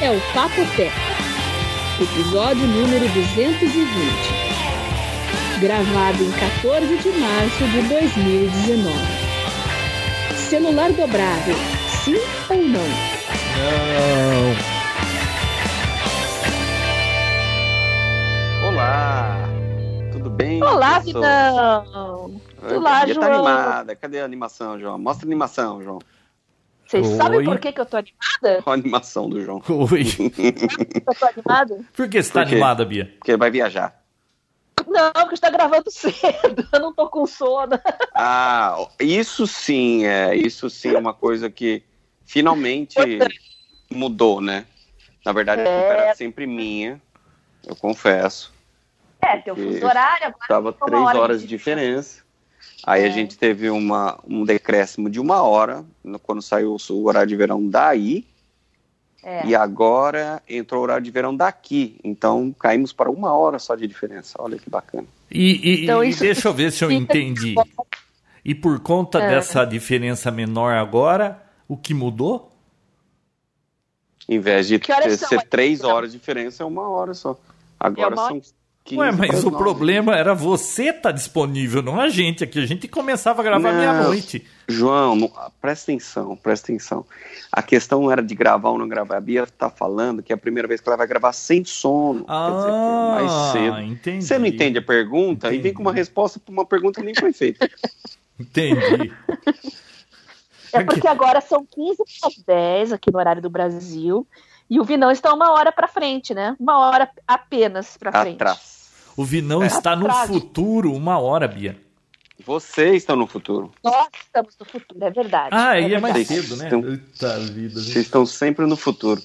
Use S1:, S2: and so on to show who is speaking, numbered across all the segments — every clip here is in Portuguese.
S1: é o Papo Pé, episódio número 220, gravado em 14 de março de 2019. Celular dobrável, sim ou não?
S2: Não. Olá, tudo bem?
S3: Olá, Vidão!
S2: Olá, João. tá animada. Cadê a animação, João? Mostra a animação, João.
S3: Vocês Oi. sabem por que, que eu tô animada?
S2: A animação do João.
S4: Oi.
S3: eu tô animada?
S4: Por que você tá animada, Bia?
S2: Porque vai viajar.
S3: Não, porque está gravando cedo. Eu não tô com sono.
S2: Ah, isso sim, é. Isso sim é uma coisa que finalmente mudou, né? Na verdade, é. a culpa era sempre minha, eu confesso.
S3: É, teu fuso horário agora.
S2: Tava três horas de diferença. Aí é. a gente teve uma, um decréscimo de uma hora quando saiu o horário de verão daí. É. E agora entrou o horário de verão daqui. Então caímos para uma hora só de diferença. Olha que bacana.
S4: E, e, então, e deixa eu ver se eu entendi. E por conta é. dessa diferença menor agora, o que mudou?
S2: Em vez de ter, ser três horas de diferença, é uma hora só. Agora são
S4: 15 Ué, mas o problema era você estar tá disponível, não a gente aqui. A gente começava a gravar meia-noite.
S2: João, não, presta atenção, presta atenção. A questão era de gravar ou não gravar. A Bia tá falando que é a primeira vez que ela vai gravar sem sono.
S4: Ah, quer dizer, é mais ah, cedo. Entendi.
S2: Você não entende a pergunta entendi. e vem com uma resposta para uma pergunta que nem foi feita.
S4: entendi.
S3: É porque agora são 15 para 10 aqui no horário do Brasil. E o Vinão está uma hora para frente, né? Uma hora apenas para frente.
S2: Atrás.
S4: O Vinão é está no futuro, uma hora, Bia.
S2: Vocês estão no futuro.
S3: Nós estamos no futuro, é verdade.
S4: Ah,
S3: é
S4: aí é mais
S2: cedo,
S4: né?
S2: Estão... Eita vida. Vocês estão sempre no futuro.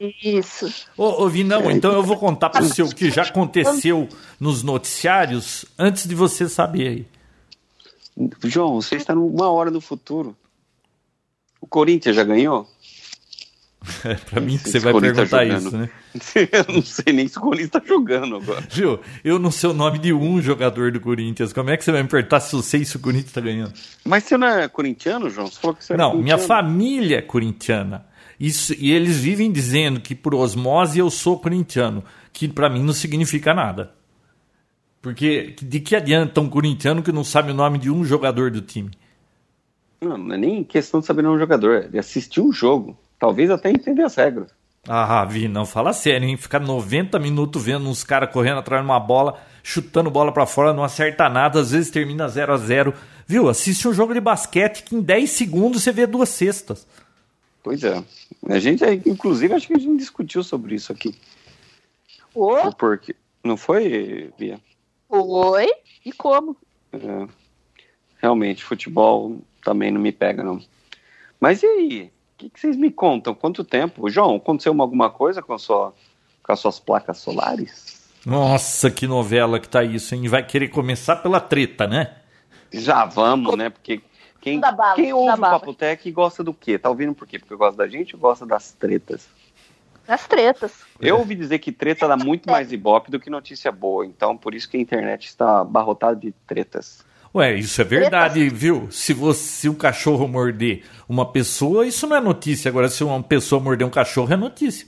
S3: Isso.
S4: Ô, ô Vinão, é. então eu vou contar para você o que já aconteceu nos noticiários antes de você saber aí.
S2: João, você está uma hora no futuro. O Corinthians já ganhou?
S4: É pra mim que você vai perguntar tá isso, né?
S2: eu não sei nem se o Corinthians tá jogando agora.
S4: Viu? Eu não sei o nome de um jogador do Corinthians. Como é que você vai me perguntar se eu sei se o Corinthians tá ganhando?
S2: Mas você não é corintiano, João? Você falou que você
S4: Não, minha família é corintiana. Isso, e eles vivem dizendo que por osmose eu sou corintiano, que para mim não significa nada. Porque de que adianta um corintiano que não sabe o nome de um jogador do time?
S2: Não, não é nem questão de saber o nome do jogador, é de assistir um jogo. Talvez até entender as regras.
S4: Ah, Vi, não fala sério, hein? Ficar 90 minutos vendo uns caras correndo atrás de uma bola, chutando bola para fora, não acerta nada, às vezes termina 0 a 0 Viu? Assiste um jogo de basquete que em 10 segundos você vê duas cestas.
S2: Pois é. A gente, inclusive, acho que a gente discutiu sobre isso aqui.
S3: O
S2: Porque... Não foi, Bia?
S3: Oi? E como?
S2: É. Realmente, futebol também não me pega, não. Mas e aí? O que, que, vocês me contam? Quanto tempo? João, aconteceu alguma coisa com, sua, com as suas placas solares?
S4: Nossa, que novela que tá isso, hein? Vai querer começar pela treta, né?
S2: Já vamos, né? Porque quem, bala, quem ouve o Papo Tech gosta do quê? Tá ouvindo por quê? Porque gosta da gente ou gosta das tretas?
S3: Das tretas.
S2: Eu ouvi dizer que treta dá muito mais ibope do que notícia boa, então por isso que a internet está abarrotada de tretas.
S4: Ué, isso é verdade, viu? Se você se um cachorro morder uma pessoa, isso não é notícia. Agora, se uma pessoa morder um cachorro, é notícia.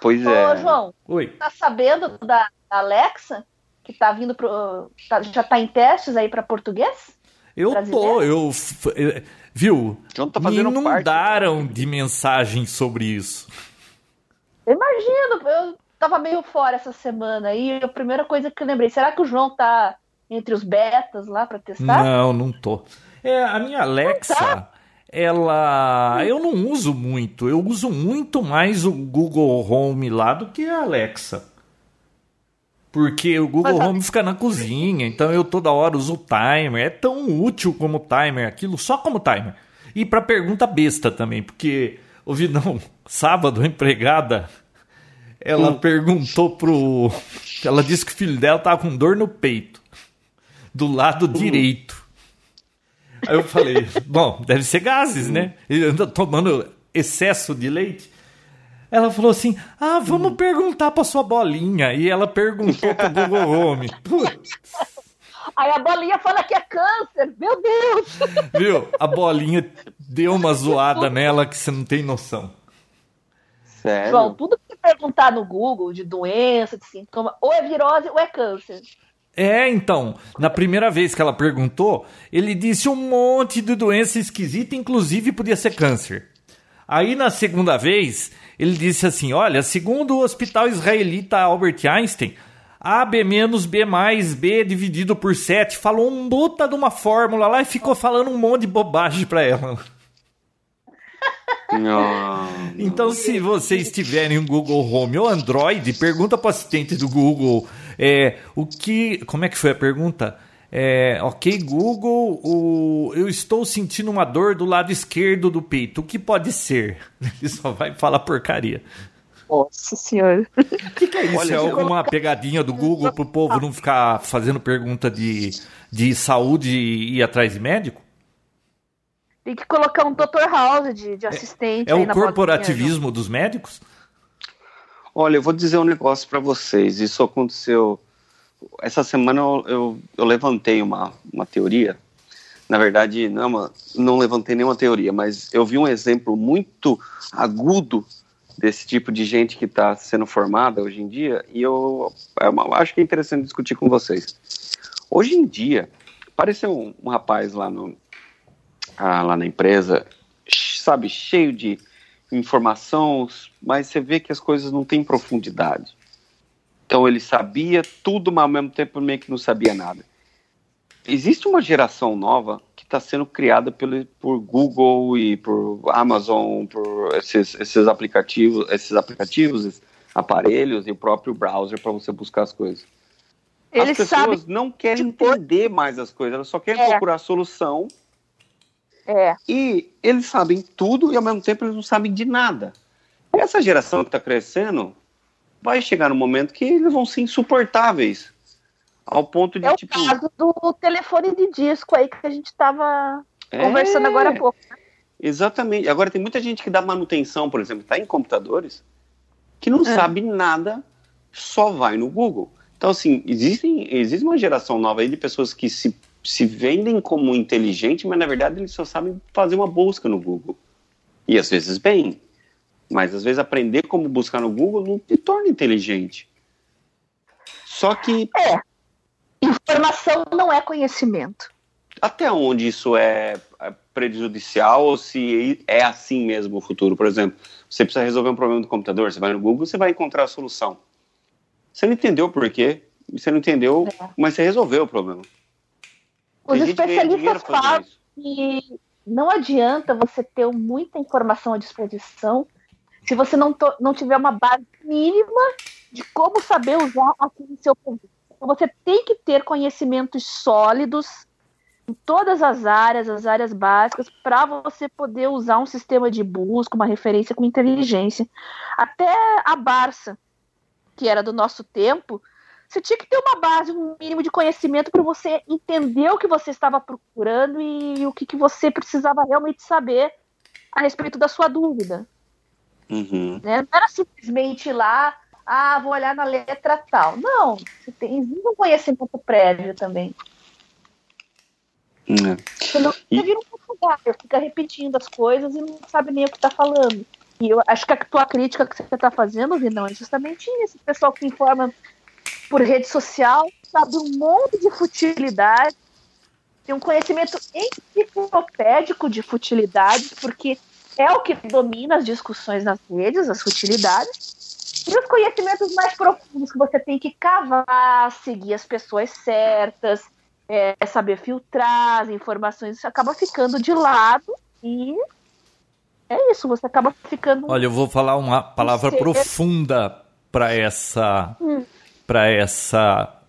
S2: Pois é.
S3: Ô, João,
S4: Oi.
S3: tá sabendo da Alexa? Que tá vindo pro. Tá, já tá em testes aí para português?
S4: Eu tô, eu. Viu?
S2: John tá fazendo
S4: Me inundaram parte. de mensagens sobre isso.
S3: Eu imagino, eu tava meio fora essa semana e a primeira coisa que eu lembrei, será que o João tá entre os betas lá para testar?
S4: Não, não tô. É, a minha Alexa, tá. ela. Eu não uso muito. Eu uso muito mais o Google Home lá do que a Alexa. Porque o Google Mas, Home fica na cozinha, então eu toda hora uso o timer. É tão útil como timer, aquilo só como timer. E para pergunta besta também, porque ouvi não, sábado a empregada ela hum. perguntou pro ela disse que o filho dela tava com dor no peito do lado hum. direito. Aí eu falei, bom, deve ser gases, né? Ele anda tomando excesso de leite. Ela falou assim: Ah, vamos perguntar pra sua bolinha. E ela perguntou pro Google Home. Putz.
S3: Aí a bolinha fala que é câncer. Meu Deus!
S4: Viu? A bolinha deu uma zoada nela que você não tem noção.
S3: Sério? João, tudo que você perguntar no Google de doença, de sintoma, ou é virose ou é câncer.
S4: É, então, na primeira vez que ela perguntou, ele disse um monte de doença esquisita, inclusive podia ser câncer. Aí na segunda vez, ele disse assim: olha, segundo o hospital israelita Albert Einstein, AB menos B mais B dividido por 7. Falou um puta de uma fórmula lá e ficou falando um monte de bobagem pra ela. Então, se vocês tiverem um Google Home ou Android, pergunta para o assistente do Google é, o que. Como é que foi a pergunta? É, ok, Google, o, eu estou sentindo uma dor do lado esquerdo do peito. O que pode ser? Ele só vai falar porcaria.
S3: Nossa senhora.
S4: O que, que, é isso? Olha, é alguma pegadinha do Google para o povo não ficar fazendo pergunta de, de saúde e ir atrás de médico?
S3: Tem que colocar um Dr. House de, de assistente.
S4: É, é o corporativismo dos médicos?
S2: Olha, eu vou dizer um negócio para vocês. Isso aconteceu. Essa semana eu, eu, eu, levantei uma, uma teoria. Na verdade, não, é uma, não levantei nenhuma teoria, mas eu vi um exemplo muito agudo desse tipo de gente que está sendo formada hoje em dia e eu, eu, acho que é interessante discutir com vocês. Hoje em dia, apareceu um, um rapaz lá no, ah, lá na empresa, sabe, cheio de informação, mas você vê que as coisas não têm profundidade. Então ele sabia tudo, mas ao mesmo tempo meio que não sabia nada. Existe uma geração nova que está sendo criada pelo, por Google e por Amazon, por esses, esses aplicativos, esses aplicativos, esses aparelhos e o próprio browser para você buscar as coisas. As pessoas não querem entender mais as coisas, elas só querem é. procurar solução
S3: é.
S2: E eles sabem tudo e ao mesmo tempo eles não sabem de nada. Essa geração que está crescendo vai chegar no momento que eles vão ser insuportáveis. Ao ponto de,
S3: é
S2: tipo...
S3: o caso do telefone de disco aí que a gente estava é... conversando agora há pouco. Né?
S2: Exatamente. Agora tem muita gente que dá manutenção, por exemplo, está em computadores, que não é. sabe nada, só vai no Google. Então, assim, existem, existe uma geração nova aí de pessoas que se se vendem como inteligente, mas na verdade eles só sabem fazer uma busca no Google. E às vezes bem, mas às vezes aprender como buscar no Google não te torna inteligente. Só que.
S3: É. Informação não é conhecimento.
S2: Até onde isso é, é prejudicial ou se é assim mesmo o futuro? Por exemplo, você precisa resolver um problema do computador, você vai no Google, você vai encontrar a solução. Você não entendeu o porquê, você não entendeu, é. mas você resolveu o problema.
S3: Os especialistas falam que não adianta você ter muita informação à disposição se você não, não tiver uma base mínima de como saber usar aquilo em seu produto. Então, você tem que ter conhecimentos sólidos em todas as áreas, as áreas básicas, para você poder usar um sistema de busca, uma referência com inteligência. Até a Barça, que era do nosso tempo, você tinha que ter uma base, um mínimo de conhecimento para você entender o que você estava procurando e o que, que você precisava realmente saber a respeito da sua dúvida.
S2: Uhum.
S3: Né? Não era simplesmente ir lá, ah, vou olhar na letra tal. Não, você tem um conhecimento prévio também.
S2: Uhum.
S3: Senão você e... vira um papagaio, fica repetindo as coisas e não sabe nem o que está falando. E eu acho que a tua crítica que você está fazendo, Vinão, é justamente isso. O pessoal que informa por rede social, sabe um monte de futilidade, tem um conhecimento enciclopédico de futilidades, porque é o que domina as discussões nas redes, as futilidades, e os conhecimentos mais profundos que você tem que cavar, seguir as pessoas certas, é, saber filtrar as informações, isso acaba ficando de lado e é isso, você acaba ficando.
S4: Olha, eu vou falar uma palavra profunda para essa. Hum para essa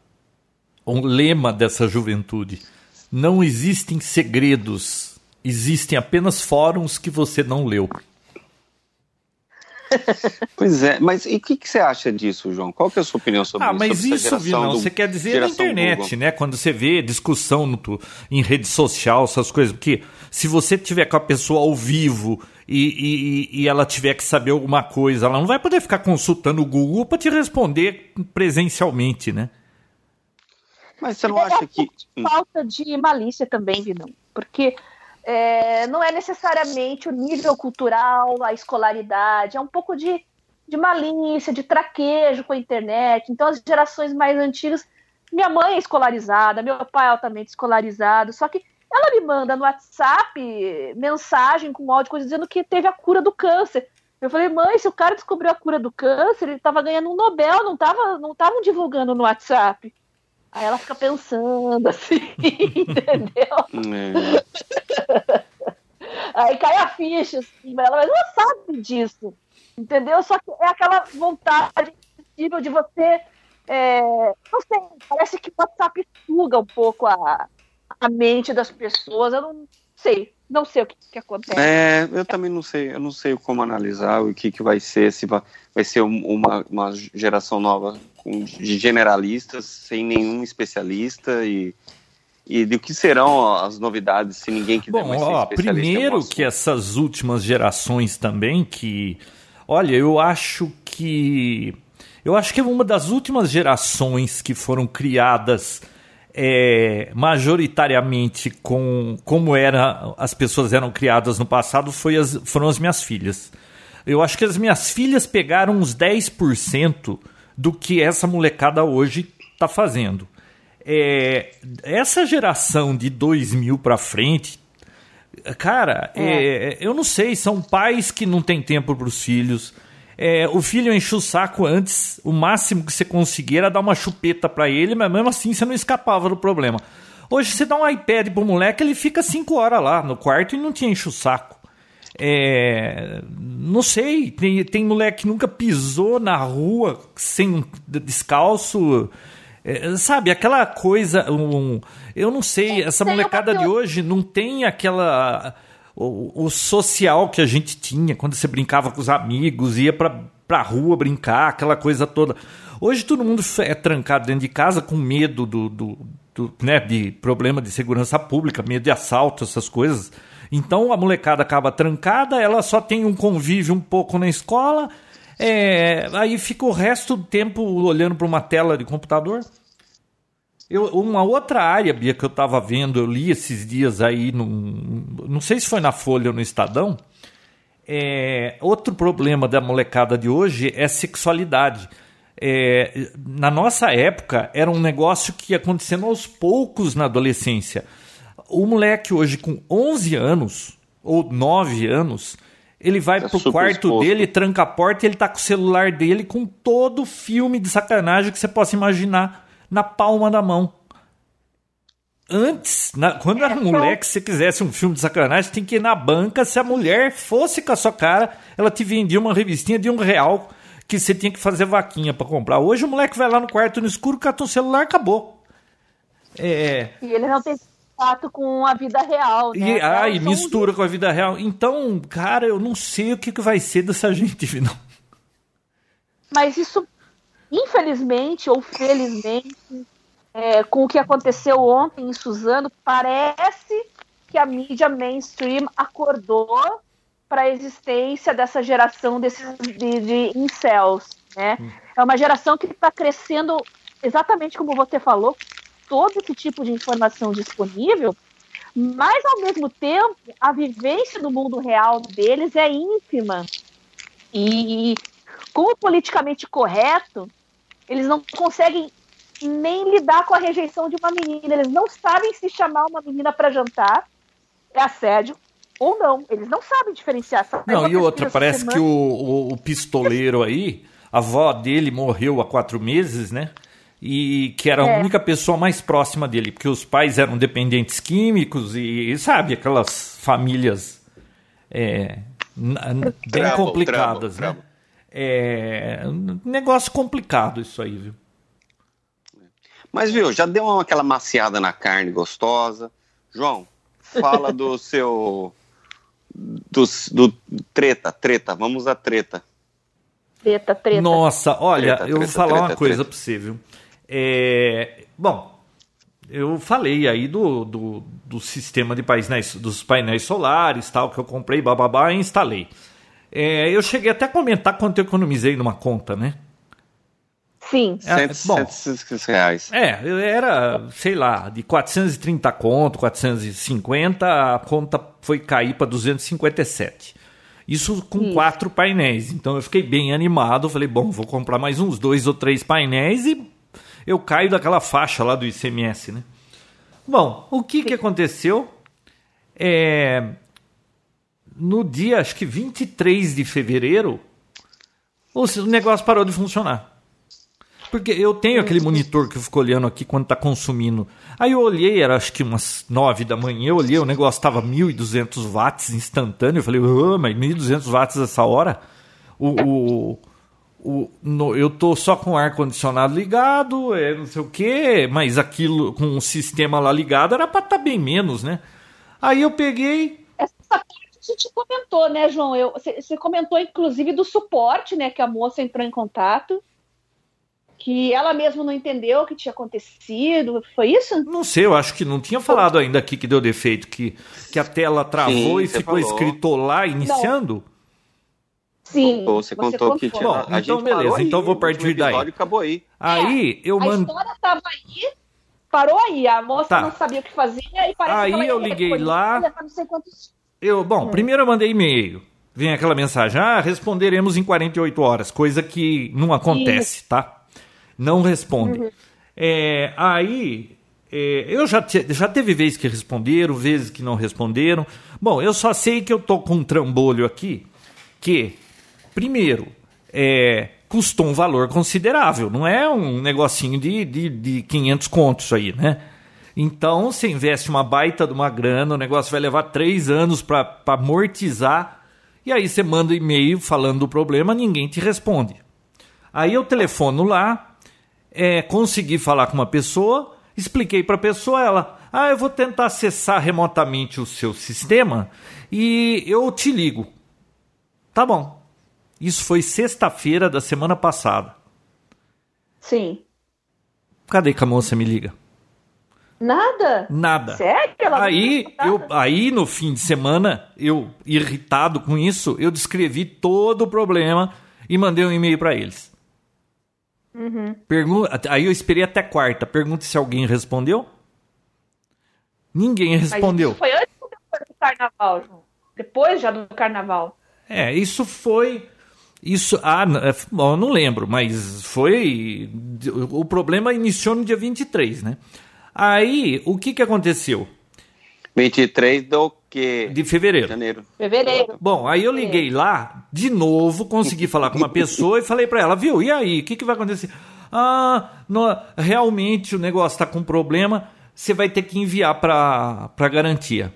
S4: um lema dessa juventude. Não existem segredos, existem apenas fóruns que você não leu.
S2: Pois é, mas e o que, que, você acha disso, João? Qual que é a sua opinião sobre
S4: ah,
S2: isso?
S4: Ah, mas isso, Vinão, você quer dizer na internet, Google. né? Quando você vê discussão no, em rede social, essas coisas. Porque se você tiver com a pessoa ao vivo e, e, e, ela tiver que saber alguma coisa, ela não vai poder ficar consultando o Google para te responder presencialmente, né?
S2: Mas você não acha que.
S3: Falta de malícia também, Vinão. Porque é, não é necessariamente o nível cultural, a escolaridade, é um pouco de de malícia, de traquejo com a internet. Então, as gerações mais antigas. Minha mãe é escolarizada, meu pai é altamente escolarizado, só que ela me manda no WhatsApp mensagem com áudio, dizendo que teve a cura do câncer. Eu falei, mãe, se o cara descobriu a cura do câncer, ele estava ganhando um Nobel, não estavam não tavam divulgando no WhatsApp. Aí ela fica pensando assim, entendeu? É. Aí cai a ficha, assim, ela, mas ela sabe disso, entendeu? Só que é aquela vontade possível de você. É, não sei, parece que o WhatsApp suga um pouco a, a mente das pessoas. Eu não sei, não sei o que, que acontece.
S2: É, eu também não sei, eu não sei como analisar o que, que vai ser, se vai, vai ser uma, uma geração nova de generalistas, sem nenhum especialista e e do que serão as novidades se ninguém quiser
S4: Bom, mais ó, primeiro que essas últimas gerações também que olha eu acho que eu acho que uma das últimas gerações que foram criadas é, majoritariamente com como era as pessoas eram criadas no passado foi as, foram as minhas filhas eu acho que as minhas filhas pegaram uns 10% do que essa molecada hoje está fazendo é, essa geração de 2000 para frente, cara, é. É, eu não sei, são pais que não têm tempo para os filhos. É, o filho enche o saco antes, o máximo que você conseguir era dar uma chupeta para ele, mas mesmo assim você não escapava do problema. Hoje você dá um iPad pro moleque, ele fica 5 horas lá no quarto e não te enche o saco. É, não sei, tem, tem moleque que nunca pisou na rua sem descalço. É, sabe, aquela coisa. Um, eu não sei, essa molecada de hoje não tem aquela. O, o, social que a gente tinha quando você brincava com os amigos, ia pra, pra rua brincar, aquela coisa toda. Hoje todo mundo é trancado dentro de casa com medo do, do, do né, de problema de segurança pública, medo de assalto, essas coisas. Então a molecada acaba trancada, ela só tem um convívio um pouco na escola é, aí fica o resto do tempo olhando para uma tela de computador. Eu, uma outra área, Bia, que eu estava vendo, eu li esses dias aí, num, não sei se foi na Folha ou no Estadão. É, outro problema da molecada de hoje é sexualidade. É, na nossa época, era um negócio que ia acontecendo aos poucos na adolescência. O moleque hoje com 11 anos, ou 9 anos, ele vai tá pro quarto exposto. dele, tranca a porta e ele tá com o celular dele com todo o filme de sacanagem que você possa imaginar na palma da mão. Antes, na, quando era moleque, se você quisesse um filme de sacanagem, tem que ir na banca. Se a mulher fosse com a sua cara, ela te vendia uma revistinha de um real que você tinha que fazer vaquinha para comprar. Hoje o moleque vai lá no quarto no escuro, cata um celular, acabou.
S3: É... E ele não tem contato com a vida real, né?
S4: E, ah, e mistura com a vida real. Então, cara, eu não sei o que, que vai ser dessa gente, não.
S3: Mas isso, infelizmente ou felizmente, é, com o que aconteceu ontem em Suzano, parece que a mídia mainstream acordou para a existência dessa geração desses, de, de incels, né? Hum. É uma geração que está crescendo exatamente como você falou, todo esse tipo de informação disponível, mas ao mesmo tempo a vivência do mundo real deles é ínfima. E como politicamente correto, eles não conseguem nem lidar com a rejeição de uma menina. Eles não sabem se chamar uma menina para jantar é assédio ou não. Eles não sabem diferenciar. essa
S4: não, e outra, parece semana. que o, o, o pistoleiro aí, a avó dele morreu há quatro meses, né? e que era a é. única pessoa mais próxima dele, porque os pais eram dependentes químicos e, sabe, aquelas famílias é, bem complicadas, né? É um negócio complicado isso aí, viu?
S2: Mas, viu, já deu uma, aquela maciada na carne gostosa. João, fala do seu. Do, do treta, treta, vamos à treta.
S3: Treta, treta.
S4: Nossa, olha, treta, eu vou falar treta, uma coisa para você, viu? É, bom, eu falei aí do, do, do, sistema de painéis, dos painéis solares, tal, que eu comprei, bababá, e instalei. É, eu cheguei até a comentar quanto eu economizei numa conta, né?
S3: Sim.
S2: É, bom, 150 reais.
S4: É, era, sei lá, de 430 conto, 450, a conta foi cair para 257. Isso com Isso. quatro painéis. Então eu fiquei bem animado. Falei, bom, vou comprar mais uns dois ou três painéis e eu caio daquela faixa lá do ICMS, né? Bom, o que, que aconteceu? É, no dia, acho que 23 de fevereiro, o negócio parou de funcionar. Porque eu tenho aquele monitor que eu fico olhando aqui quando está consumindo. Aí eu olhei, era acho que umas 9 da manhã, eu olhei, o negócio estava 1.200 watts instantâneo. Eu falei, oh, mas 1.200 watts essa hora? O, o, o, no, eu tô só com o ar-condicionado ligado, é, não sei o quê, mas aquilo com o sistema lá ligado era para estar tá bem menos, né? Aí eu peguei.
S3: Essa gente comentou, né, João? Eu, você, você comentou, inclusive, do suporte, né? Que a moça entrou em contato que ela mesma não entendeu o que tinha acontecido. Foi isso?
S4: Não sei, eu acho que não tinha falado ainda aqui que deu defeito, que, que a tela travou Sim, e ficou falou. escrito lá iniciando. Não.
S3: Sim.
S2: Contou, você, você contou, que tinha. Bom,
S4: a então beleza, aí, então vou partir daí.
S2: acabou aí.
S4: Aí é, eu
S3: mando. A história tava aí, parou aí. A moça tá. não sabia o que fazia e parece
S4: aí
S3: que
S4: eu liguei lá. Eu, bom, hum. primeiro eu mandei e-mail. Vem aquela mensagem: ah, responderemos em 48 horas, coisa que não acontece, Isso. tá? não responde. Uhum. É, aí, é, eu já, te, já teve vezes que responderam, vezes que não responderam. Bom, eu só sei que eu tô com um trambolho aqui que, primeiro, é, custou um valor considerável. Não é um negocinho de, de, de 500 contos aí, né? Então, você investe uma baita de uma grana, o negócio vai levar três anos para amortizar, e aí você manda um e-mail falando do problema, ninguém te responde. Aí eu telefono lá, é, consegui falar com uma pessoa, expliquei para a pessoa, ela, ah, eu vou tentar acessar remotamente o seu sistema e eu te ligo. Tá bom. Isso foi sexta-feira da semana passada.
S3: Sim.
S4: Cadê que a moça me liga?
S3: Nada?
S4: Nada.
S3: Sério? Ela
S4: aí, eu, aí, no fim de semana, eu, irritado com isso, eu descrevi todo o problema e mandei um e-mail para eles.
S3: Uhum.
S4: Pergunta, aí eu esperei até quarta. Pergunta se alguém respondeu. Ninguém respondeu.
S3: foi antes ou depois do carnaval, João? Depois já do carnaval.
S4: É, isso foi. Isso. Ah, é, não lembro, mas foi. O problema iniciou no dia 23, né? Aí, o que, que aconteceu?
S2: 23 do que?
S4: De fevereiro.
S2: Janeiro.
S3: Fevereiro.
S4: Bom, aí eu liguei lá, de novo, consegui falar com uma pessoa e falei para ela, viu, e aí, o que, que vai acontecer? Ah, no, realmente o negócio está com problema, você vai ter que enviar para garantia.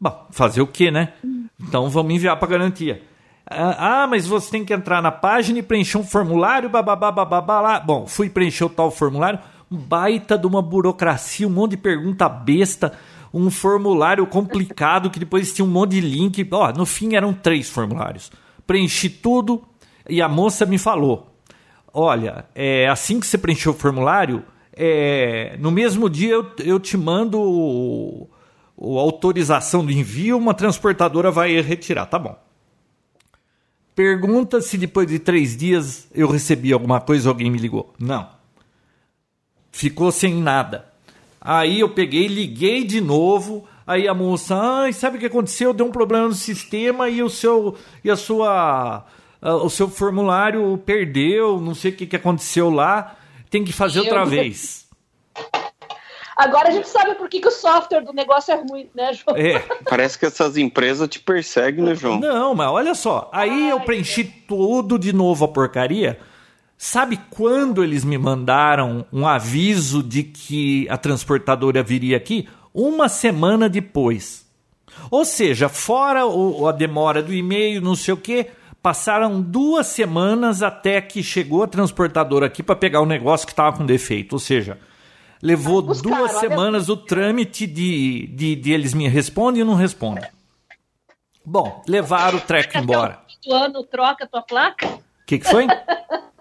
S4: Bom, fazer o quê, né? Então vamos enviar para garantia. Ah, ah, mas você tem que entrar na página e preencher um formulário, bababá, bababá, lá. Bom, fui preencher o tal formulário, um baita de uma burocracia, um monte de pergunta besta um formulário complicado que depois tinha um monte de link. Ó, no fim eram três formulários. Preenchi tudo e a moça me falou: Olha, é, assim que você preencheu o formulário, é, no mesmo dia eu, eu te mando o, o autorização do envio, uma transportadora vai retirar. Tá bom. Pergunta se depois de três dias eu recebi alguma coisa alguém me ligou. Não. Ficou sem nada. Aí eu peguei, liguei de novo. Aí a moça, ai, sabe o que aconteceu? Deu um problema no sistema e o seu e a sua o seu formulário perdeu, não sei o que, que aconteceu lá. Tem que fazer outra vez.
S3: Agora a gente sabe por que, que o software do negócio é ruim, né, João?
S2: É. Parece que essas empresas te perseguem, né, João?
S4: Não, mas olha só. Aí Ai, eu preenchi tudo de novo a porcaria. Sabe quando eles me mandaram um aviso de que a transportadora viria aqui? Uma semana depois. Ou seja, fora o, a demora do e-mail, não sei o quê, passaram duas semanas até que chegou a transportadora aqui para pegar o negócio que estava com defeito. Ou seja, levou Buscaram, duas semanas o trâmite de, de, de, eles me respondem e não respondem. Bom, levaram o treco embora.
S3: Do ano troca a tua placa? O
S4: que, que foi?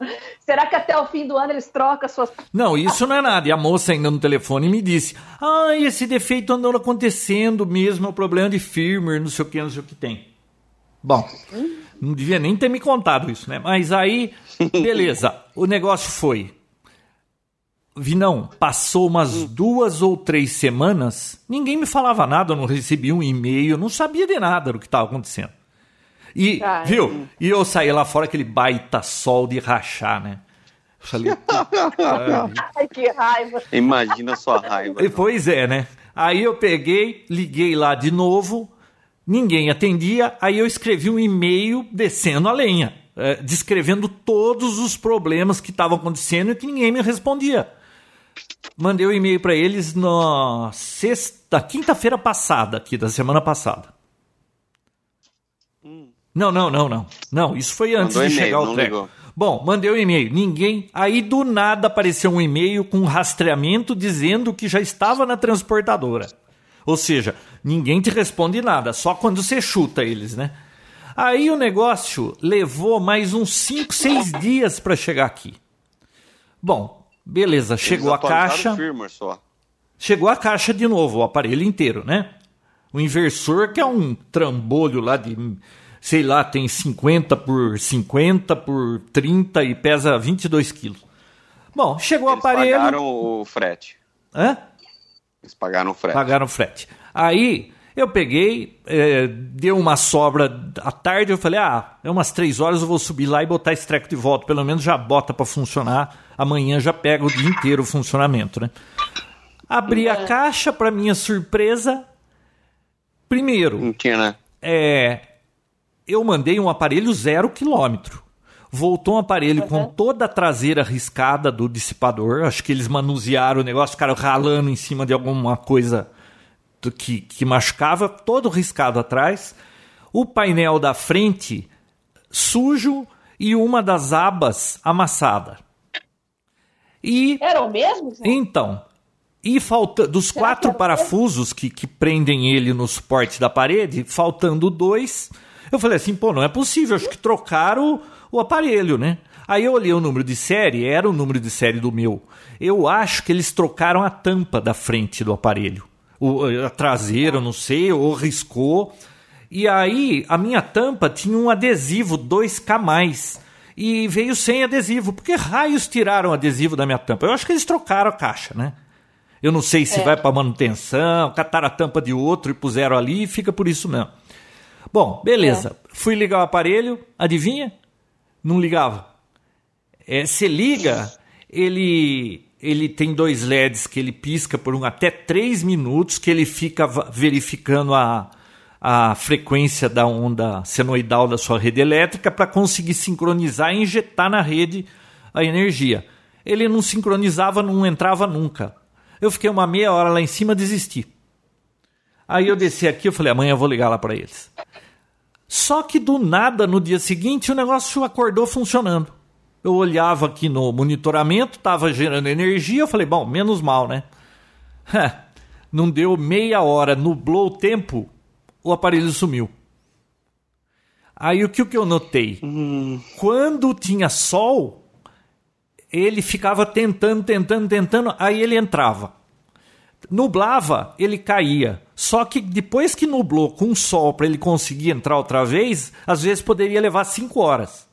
S3: Será que até o fim do ano eles trocam suas.
S4: Não, isso não é nada. E a moça ainda no telefone me disse: Ah, esse defeito andou acontecendo mesmo, é o problema de firmware, não sei o que, não sei o que tem. Bom, não devia nem ter me contado isso, né? Mas aí, beleza, o negócio foi. Vinão, passou umas duas ou três semanas, ninguém me falava nada, eu não recebi um e-mail, não sabia de nada do que estava acontecendo. E, Ai. viu? E eu saí lá fora aquele baita sol de rachar, né?
S2: Falei, Ai, que raiva. Imagina a sua raiva.
S4: E, pois é, né? Aí eu peguei, liguei lá de novo, ninguém atendia, aí eu escrevi um e-mail descendo a lenha, é, descrevendo todos os problemas que estavam acontecendo e que ninguém me respondia. Mandei o um e-mail para eles na sexta, quinta-feira passada, aqui da semana passada. Não, não, não, não. Não, isso foi antes Mandou de chegar o treco. Bom, mandei um e-mail, ninguém. Aí do nada apareceu um e-mail com um rastreamento dizendo que já estava na transportadora. Ou seja, ninguém te responde nada, só quando você chuta eles, né? Aí o negócio levou mais uns 5, 6 dias para chegar aqui. Bom, beleza, chegou a caixa. Chegou a caixa de novo, o aparelho inteiro, né? O inversor, que é um trambolho lá de sei lá, tem 50 por 50 por 30 e pesa 22 quilos. Bom, chegou Eles o aparelho.
S2: pagaram o frete.
S4: Hã?
S2: Eles pagaram o frete.
S4: Pagaram o frete. Aí eu peguei, é, deu uma sobra à tarde, eu falei, ah, é umas três horas eu vou subir lá e botar esse treco de volta. Pelo menos já bota para funcionar. Amanhã já pega o dia inteiro o funcionamento, né? Abri a caixa, para minha surpresa. Primeiro.
S2: Não tinha, né?
S4: É, eu mandei um aparelho zero quilômetro. Voltou um aparelho uhum. com toda a traseira riscada do dissipador. Acho que eles manusearam o negócio, ficaram ralando em cima de alguma coisa que, que machucava, todo riscado atrás. O painel da frente sujo e uma das abas amassada.
S3: E era o mesmo?
S4: Então, e falta dos Será quatro parafusos que, que prendem ele no suporte da parede, faltando dois, eu falei assim, pô, não é possível, acho que trocaram o, o aparelho, né? Aí eu olhei o número de série, era o número de série do meu. Eu acho que eles trocaram a tampa da frente do aparelho. O, a traseira, não sei, ou riscou. E aí a minha tampa tinha um adesivo 2K+. E veio sem adesivo. Por que raios tiraram o adesivo da minha tampa? Eu acho que eles trocaram a caixa, né? Eu não sei se é. vai para manutenção, cataram a tampa de outro e puseram ali e fica por isso mesmo. Bom, beleza. É. Fui ligar o aparelho, adivinha? Não ligava. É, se liga, ele ele tem dois LEDs que ele pisca por um até três minutos, que ele fica verificando a, a frequência da onda senoidal da sua rede elétrica para conseguir sincronizar e injetar na rede a energia. Ele não sincronizava, não entrava nunca. Eu fiquei uma meia hora lá em cima, desisti. Aí eu desci aqui, eu falei, amanhã eu vou ligar lá para eles. Só que do nada, no dia seguinte, o negócio acordou funcionando. Eu olhava aqui no monitoramento, estava gerando energia, eu falei, bom, menos mal, né? Não deu meia hora, nublou o tempo, o aparelho sumiu. Aí o que, o que eu notei? Hum. Quando tinha sol, ele ficava tentando, tentando, tentando, aí ele entrava. Nublava, ele caía. Só que depois que nublou com sol para ele conseguir entrar outra vez, às vezes poderia levar cinco horas.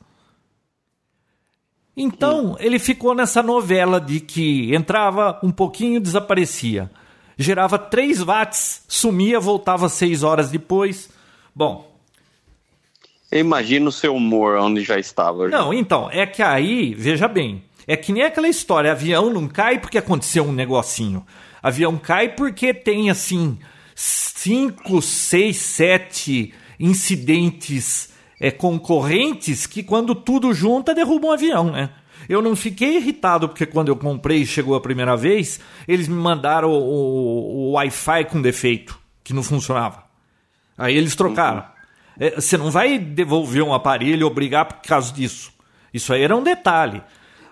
S4: Então ele ficou nessa novela de que entrava um pouquinho, desaparecia. Gerava 3 watts, sumia, voltava 6 horas depois. Bom.
S2: Eu imagino o seu humor onde já estava.
S4: Já. Não, então, é que aí, veja bem, é que nem aquela história: avião não cai porque aconteceu um negocinho. Avião cai porque tem assim cinco, seis, sete incidentes é, concorrentes que, quando tudo junta, derrubam um avião, né? Eu não fiquei irritado porque quando eu comprei e chegou a primeira vez, eles me mandaram o, o, o Wi-Fi com defeito, que não funcionava. Aí eles trocaram. É, você não vai devolver um aparelho ou brigar por causa disso. Isso aí era um detalhe.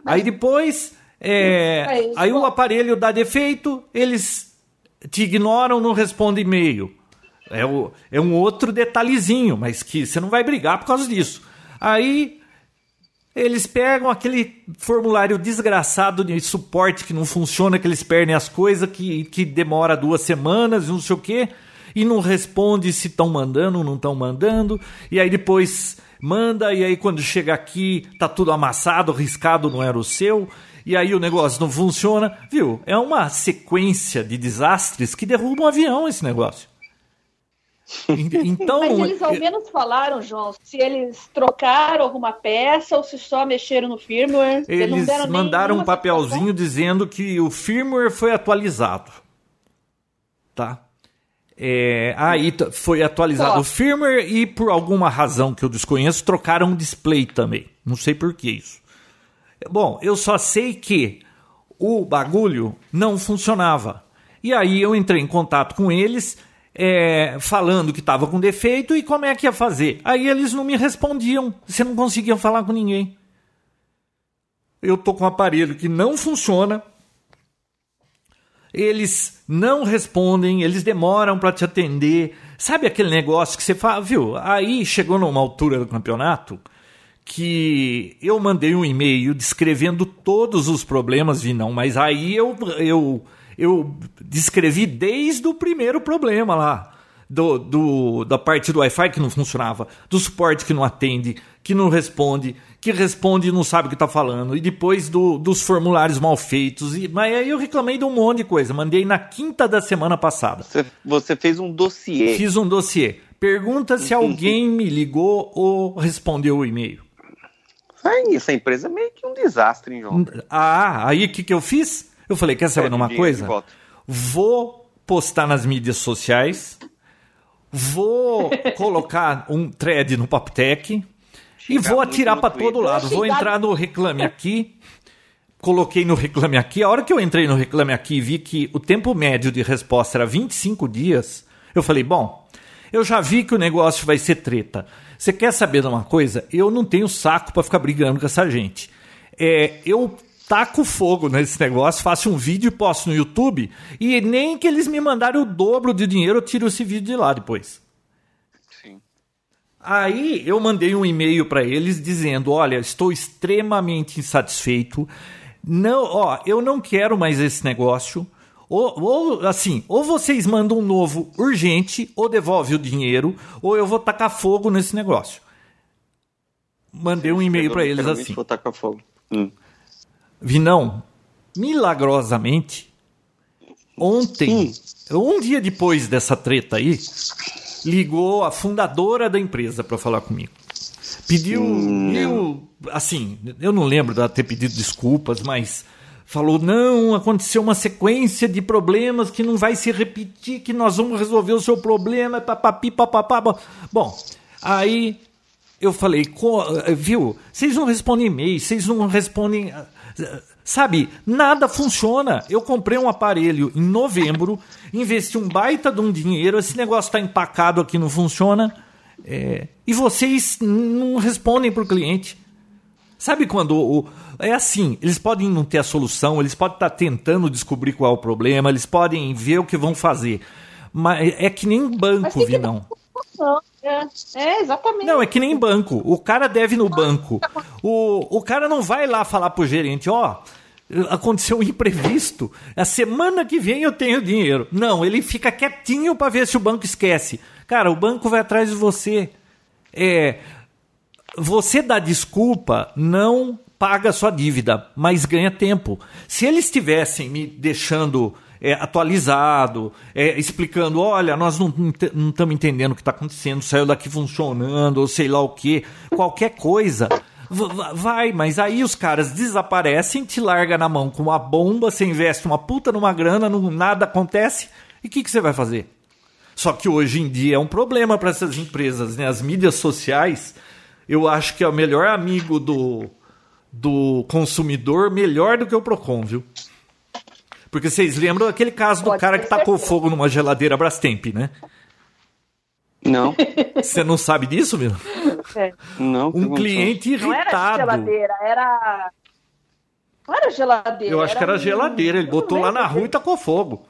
S4: Aí depois, é aí o aparelho dá defeito, eles te ignoram, não responde e-mail. É, o, é um outro detalhezinho, mas que você não vai brigar por causa disso. Aí eles pegam aquele formulário desgraçado de suporte que não funciona, que eles perdem as coisas, que, que demora duas semanas, não sei o quê, e não responde se estão mandando ou não estão mandando. E aí depois manda, e aí quando chega aqui tá tudo amassado, riscado, não era o seu. E aí o negócio não funciona, viu? É uma sequência de desastres que derruba um avião esse negócio.
S3: Então, Mas eles ao menos falaram, João, se eles trocaram alguma peça ou se só mexeram no firmware.
S4: Eles, eles mandaram um papelzinho dizendo que o firmware foi atualizado. Tá? É, aí foi atualizado Só. o firmware e por alguma razão que eu desconheço trocaram o display também. Não sei por que isso. Bom, eu só sei que o bagulho não funcionava. E aí eu entrei em contato com eles, é, falando que estava com defeito e como é que ia fazer. Aí eles não me respondiam, você não conseguia falar com ninguém. Eu tô com um aparelho que não funciona, eles não respondem, eles demoram para te atender. Sabe aquele negócio que você fala, viu? Aí chegou numa altura do campeonato que eu mandei um e-mail descrevendo todos os problemas, vi não, mas aí eu, eu, eu descrevi desde o primeiro problema lá do, do, da parte do Wi-Fi que não funcionava, do suporte que não atende, que não responde, que responde e não sabe o que está falando, e depois do, dos formulários mal feitos. E, mas aí eu reclamei de um monte de coisa. Mandei na quinta da semana passada.
S2: Você, você fez um dossiê.
S4: Fiz um dossiê. Pergunta se alguém me ligou ou respondeu o e-mail.
S2: Essa empresa é meio que um desastre, hein, João?
S4: Ah, aí o que, que eu fiz? Eu falei, quer saber é, uma coisa? Vou postar nas mídias sociais vou colocar um thread no Paptec e vou atirar para todo lado. Vou entrar no Reclame Aqui. Coloquei no Reclame Aqui. A hora que eu entrei no Reclame Aqui e vi que o tempo médio de resposta era 25 dias, eu falei: bom, eu já vi que o negócio vai ser treta. Você quer saber de uma coisa? Eu não tenho saco para ficar brigando com essa gente. É, eu taco fogo nesse negócio, faço um vídeo e posto no YouTube, e nem que eles me mandarem o dobro de dinheiro, eu tiro esse vídeo de lá depois. Sim. Aí eu mandei um e-mail para eles dizendo: olha, estou extremamente insatisfeito. Não, ó, eu não quero mais esse negócio. Ou, ou, assim, ou vocês mandam um novo urgente, ou devolve o dinheiro, ou eu vou tacar fogo nesse negócio. Mandei um e-mail para eles assim.
S2: Vou tacar fogo. Hum.
S4: Vinão, milagrosamente, ontem, um dia depois dessa treta aí, ligou a fundadora da empresa para falar comigo. Pediu, hum. eu, assim, eu não lembro de ter pedido desculpas, mas falou: não, aconteceu uma sequência de problemas que não vai se repetir, que nós vamos resolver o seu problema, papapi, papapá. Bom, aí eu falei: viu, vocês não respondem e-mail, vocês não respondem Sabe, nada funciona. Eu comprei um aparelho em novembro, investi um baita de um dinheiro, esse negócio está empacado aqui, não funciona. É, e vocês não respondem para o cliente. Sabe quando o, é assim, eles podem não ter a solução, eles podem estar tá tentando descobrir qual é o problema, eles podem ver o que vão fazer. Mas é que nem banco, Vinão.
S3: É, é, exatamente.
S4: Não, é que nem banco. O cara deve no banco. O, o cara não vai lá falar pro gerente, ó, oh, aconteceu um imprevisto. A semana que vem eu tenho dinheiro. Não, ele fica quietinho para ver se o banco esquece. Cara, o banco vai atrás de você. É, você dá desculpa, não paga sua dívida, mas ganha tempo. Se eles estivessem me deixando é, atualizado, é, explicando: olha, nós não estamos entendendo o que está acontecendo, saiu daqui funcionando, ou sei lá o que, qualquer coisa. Vai, mas aí os caras desaparecem, te larga na mão com uma bomba, você investe uma puta numa grana, não, nada acontece, e o que, que você vai fazer? Só que hoje em dia é um problema para essas empresas, né? As mídias sociais, eu acho que é o melhor amigo do, do consumidor, melhor do que o Procon, viu? Porque vocês lembram aquele caso do cara que tacou fogo numa geladeira Brastemp, né?
S2: Não.
S4: Você não sabe disso, meu?
S2: É. Não.
S4: Um cliente irritado. Não era
S3: geladeira, era. Não era geladeira.
S4: Eu acho que era geladeira. Ele botou lá na rua e tacou fogo.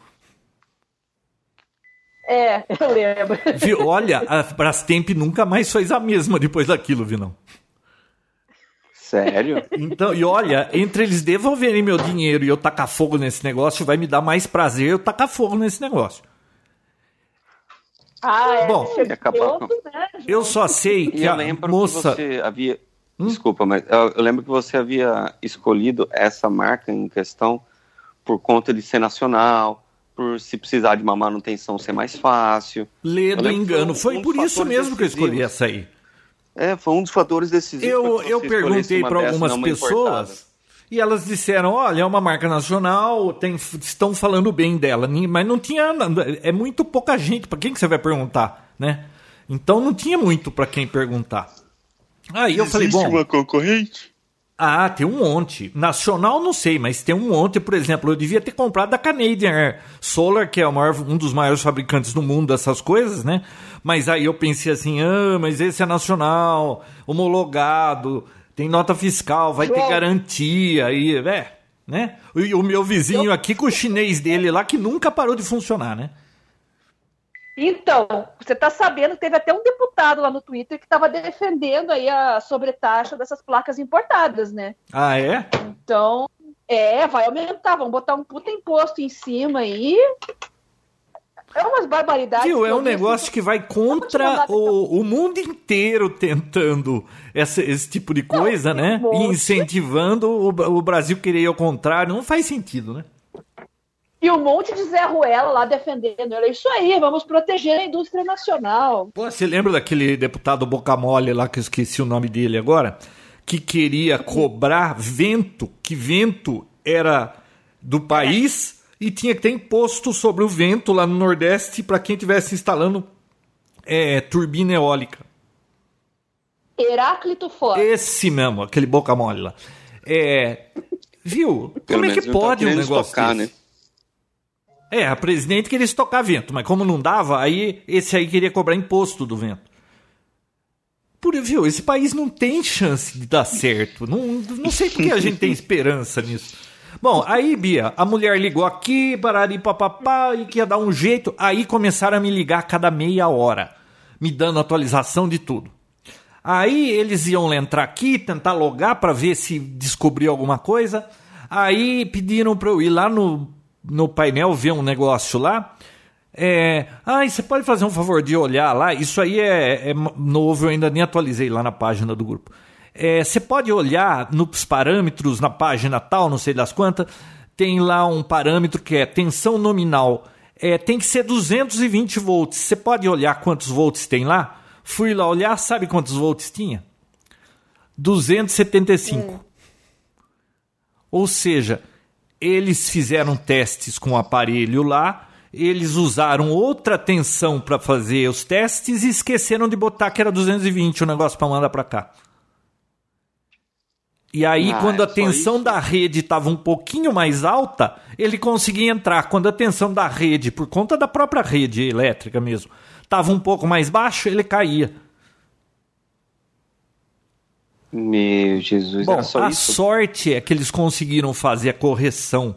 S3: É, eu lembro.
S4: Viu? Olha, a Brastemp nunca mais fez a mesma depois daquilo, viu não?
S2: Sério?
S4: Então, e olha, entre eles devolverem meu dinheiro e eu tacar fogo nesse negócio, vai me dar mais prazer eu tacar fogo nesse negócio.
S3: Ah, é.
S4: Bom,
S2: com...
S4: eu só sei que a moça.
S2: Que havia... Hum? Desculpa, mas eu, lembro que você havia escolhido essa marca em questão por conta de ser nacional, por se precisar de uma manutenção ser mais fácil.
S4: Lê do engano. Foi, um, foi por isso mesmo decisivos. que eu escolhi essa aí.
S2: É, foi um dos fatores decisivos.
S4: Eu, eu perguntei para algumas pessoas importada. e elas disseram: olha, é uma marca nacional, tem, estão falando bem dela, mas não tinha. É muito pouca gente. Para quem que você vai perguntar, né? Então não tinha muito para quem perguntar. Aí eu Existe falei, bom.
S2: uma concorrente?
S4: Ah, tem um monte. Nacional não sei, mas tem um monte. Por exemplo, eu devia ter comprado da Canadian Solar, que é maior, um dos maiores fabricantes do mundo dessas coisas, né? Mas aí eu pensei assim, ah, mas esse é nacional, homologado, tem nota fiscal, vai ter garantia, aí, é, né? E o meu vizinho aqui com o chinês dele lá que nunca parou de funcionar, né?
S3: Então, você está sabendo que teve até um deputado lá no Twitter que estava defendendo aí a sobretaxa dessas placas importadas, né?
S4: Ah, é?
S3: Então, é, vai aumentar, vão botar um puta imposto em cima aí. É umas barbaridades.
S4: Viu, é um negócio que vai contra o, o mundo inteiro tentando essa, esse tipo de coisa, Não, né? E incentivando o, o Brasil querer ir ao contrário. Não faz sentido, né?
S3: E um monte de Zé Ruela lá defendendo. Era isso aí, vamos proteger a indústria nacional.
S4: Pô, você lembra daquele deputado Boca Mole lá, que eu esqueci o nome dele agora? Que queria cobrar vento, que vento era do país é. e tinha que ter imposto sobre o vento lá no Nordeste para quem estivesse instalando é, turbina eólica.
S3: Heráclito Ford.
S4: Esse mesmo, aquele Boca Mole lá. É, viu? Como é que pode um negócio tocar, desse? Né? É, a presidente queria estocar vento, mas como não dava, aí esse aí queria cobrar imposto do vento. Por, viu, esse país não tem chance de dar certo. Não, não sei por que a gente tem esperança nisso. Bom, aí, Bia, a mulher ligou aqui, parari papapá, e que ia dar um jeito. Aí começaram a me ligar a cada meia hora, me dando atualização de tudo. Aí eles iam entrar aqui, tentar logar para ver se descobriu alguma coisa. Aí pediram para eu ir lá no no painel ver um negócio lá. É, ah, você pode fazer um favor de olhar lá? Isso aí é, é novo, eu ainda nem atualizei lá na página do grupo. É, você pode olhar nos parâmetros na página tal, não sei das quantas, tem lá um parâmetro que é tensão nominal. É, tem que ser 220 volts. Você pode olhar quantos volts tem lá? Fui lá olhar, sabe quantos volts tinha? 275. É. Ou seja, eles fizeram testes com o aparelho lá, eles usaram outra tensão para fazer os testes e esqueceram de botar que era 220 o negócio para mandar para cá. E aí, ah, quando a tensão isso? da rede estava um pouquinho mais alta, ele conseguia entrar. Quando a tensão da rede, por conta da própria rede elétrica mesmo, estava um pouco mais baixa, ele caía.
S2: Meu Jesus,
S4: Bom, a isso? sorte é que eles conseguiram fazer a correção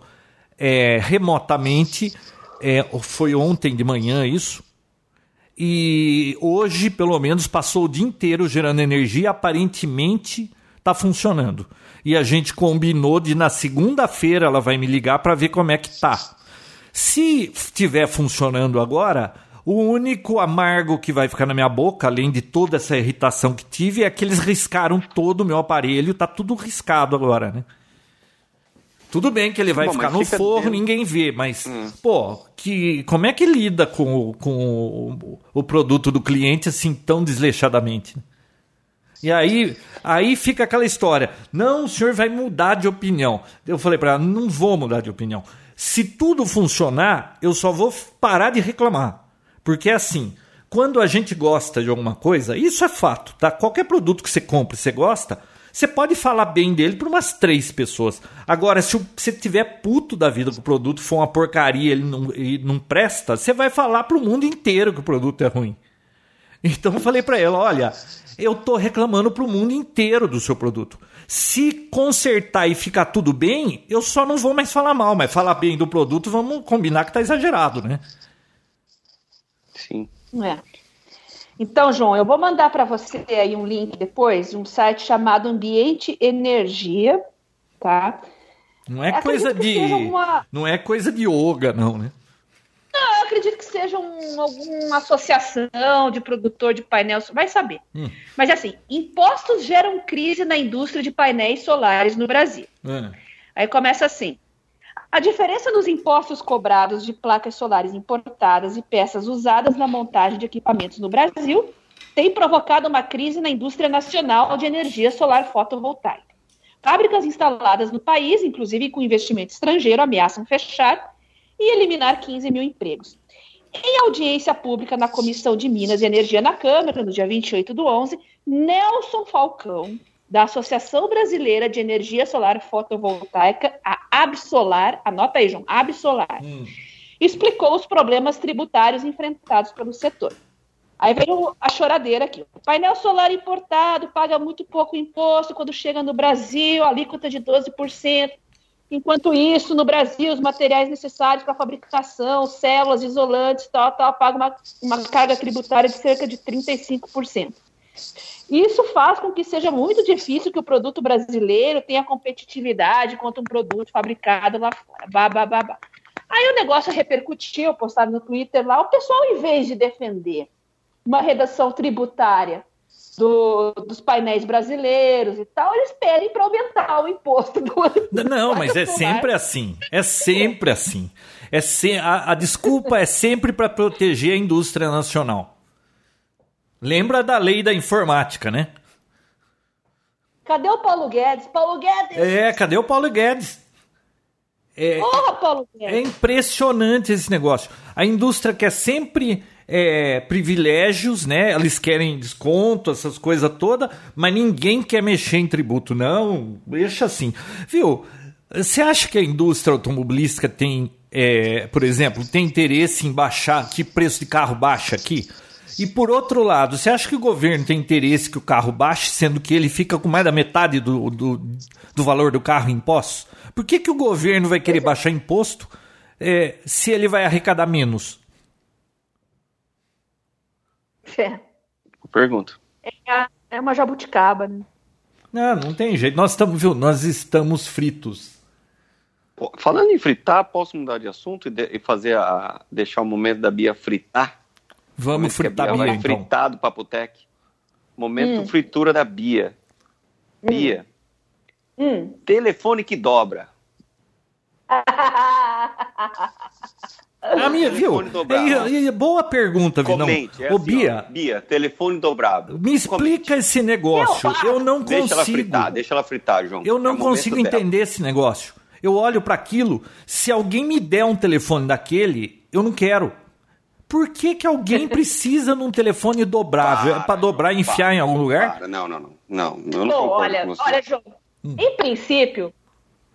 S4: é, remotamente. É, foi ontem de manhã isso. E hoje, pelo menos, passou o dia inteiro gerando energia. Aparentemente está funcionando. E a gente combinou de na segunda-feira ela vai me ligar para ver como é que tá. Se estiver funcionando agora, o único amargo que vai ficar na minha boca, além de toda essa irritação que tive, é que eles riscaram todo o meu aparelho, tá tudo riscado agora, né? Tudo bem que ele vai Bom, ficar no forno, dentro... ninguém vê, mas, hum. pô, que, como é que lida com, com o, o produto do cliente assim tão desleixadamente? Né? E aí, aí fica aquela história. Não, o senhor vai mudar de opinião. Eu falei para ela, não vou mudar de opinião. Se tudo funcionar, eu só vou parar de reclamar. Porque assim, quando a gente gosta de alguma coisa, isso é fato, tá? Qualquer produto que você compra e você gosta, você pode falar bem dele para umas três pessoas. Agora, se você tiver puto da vida que o produto for uma porcaria ele não, e não presta, você vai falar para o mundo inteiro que o produto é ruim. Então eu falei para ela, olha, eu tô reclamando para o mundo inteiro do seu produto. Se consertar e ficar tudo bem, eu só não vou mais falar mal, mas falar bem do produto, vamos combinar que tá exagerado, né?
S2: Sim.
S3: É. Então, João, eu vou mandar para você aí um link depois, de um site chamado Ambiente Energia, tá?
S4: Não é coisa de uma... não é coisa de yoga, não, né?
S3: Não, eu acredito que seja um, alguma associação de produtor de painel, vai saber. Hum. Mas assim, impostos geram crise na indústria de painéis solares no Brasil. Hum. Aí começa assim. A diferença nos impostos cobrados de placas solares importadas e peças usadas na montagem de equipamentos no Brasil tem provocado uma crise na indústria nacional de energia solar fotovoltaica. Fábricas instaladas no país, inclusive com investimento estrangeiro, ameaçam fechar e eliminar 15 mil empregos. Em audiência pública na Comissão de Minas e Energia na Câmara, no dia 28 do 11, Nelson Falcão, da Associação Brasileira de Energia Solar Fotovoltaica, a Absolar, anota aí, João, Absolar, hum. explicou os problemas tributários enfrentados pelo setor. Aí veio a choradeira aqui. O painel solar importado paga muito pouco imposto quando chega no Brasil, alíquota de 12%. Enquanto isso, no Brasil, os materiais necessários para fabricação, células, isolantes, tal, tal, pagam uma, uma carga tributária de cerca de 35%. Isso faz com que seja muito difícil que o produto brasileiro tenha competitividade contra um produto fabricado lá fora. Bah, bah, bah, bah. Aí o negócio repercutiu, postado no Twitter lá, o pessoal, em vez de defender uma redação tributária do, dos painéis brasileiros e tal, eles pedem para aumentar o imposto do.
S4: Não, mas é sempre assim. É sempre assim. É se, a, a desculpa é sempre para proteger a indústria nacional. Lembra da lei da informática, né?
S3: Cadê o Paulo Guedes? Paulo Guedes!
S4: É, cadê o Paulo Guedes?
S3: É, Porra, Paulo Guedes!
S4: É impressionante esse negócio. A indústria quer sempre é, privilégios, né? Eles querem desconto, essas coisas todas, mas ninguém quer mexer em tributo, não. Deixa assim. Viu? Você acha que a indústria automobilística tem, é, por exemplo, tem interesse em baixar, que preço de carro baixa aqui? E por outro lado, você acha que o governo tem interesse que o carro baixe, sendo que ele fica com mais da metade do, do, do valor do carro em impostos? Por que, que o governo vai querer baixar imposto é, se ele vai arrecadar menos?
S2: É. Pergunta.
S3: É, é uma jabuticaba, né?
S4: Não, não tem jeito. Nós estamos, viu? Nós estamos fritos.
S2: Falando em fritar, posso mudar de assunto e, de, e fazer a deixar o momento da Bia fritar?
S4: Vamos fritar a Bia,
S2: então. fritado Papotec. Momento hum. fritura da Bia. Hum. Bia. Hum. Telefone que dobra.
S4: A minha, viu? É, é, boa pergunta, Vinão.
S2: Comente, é Ô, assim, Bia, ó, Bia, telefone dobrado.
S4: Me explica Comente. esse negócio. Eu, eu não consigo. Deixa ela
S2: fritar, deixa ela fritar, João.
S4: Eu não é consigo entender dela. esse negócio. Eu olho para aquilo, se alguém me der um telefone daquele, eu não quero. Por que, que alguém precisa num telefone dobrável? Para, é para dobrar e enfiar para, em algum lugar?
S2: Para. Não, não, não. Não, eu não Bom,
S3: olha, olha, João. Hum. Em princípio,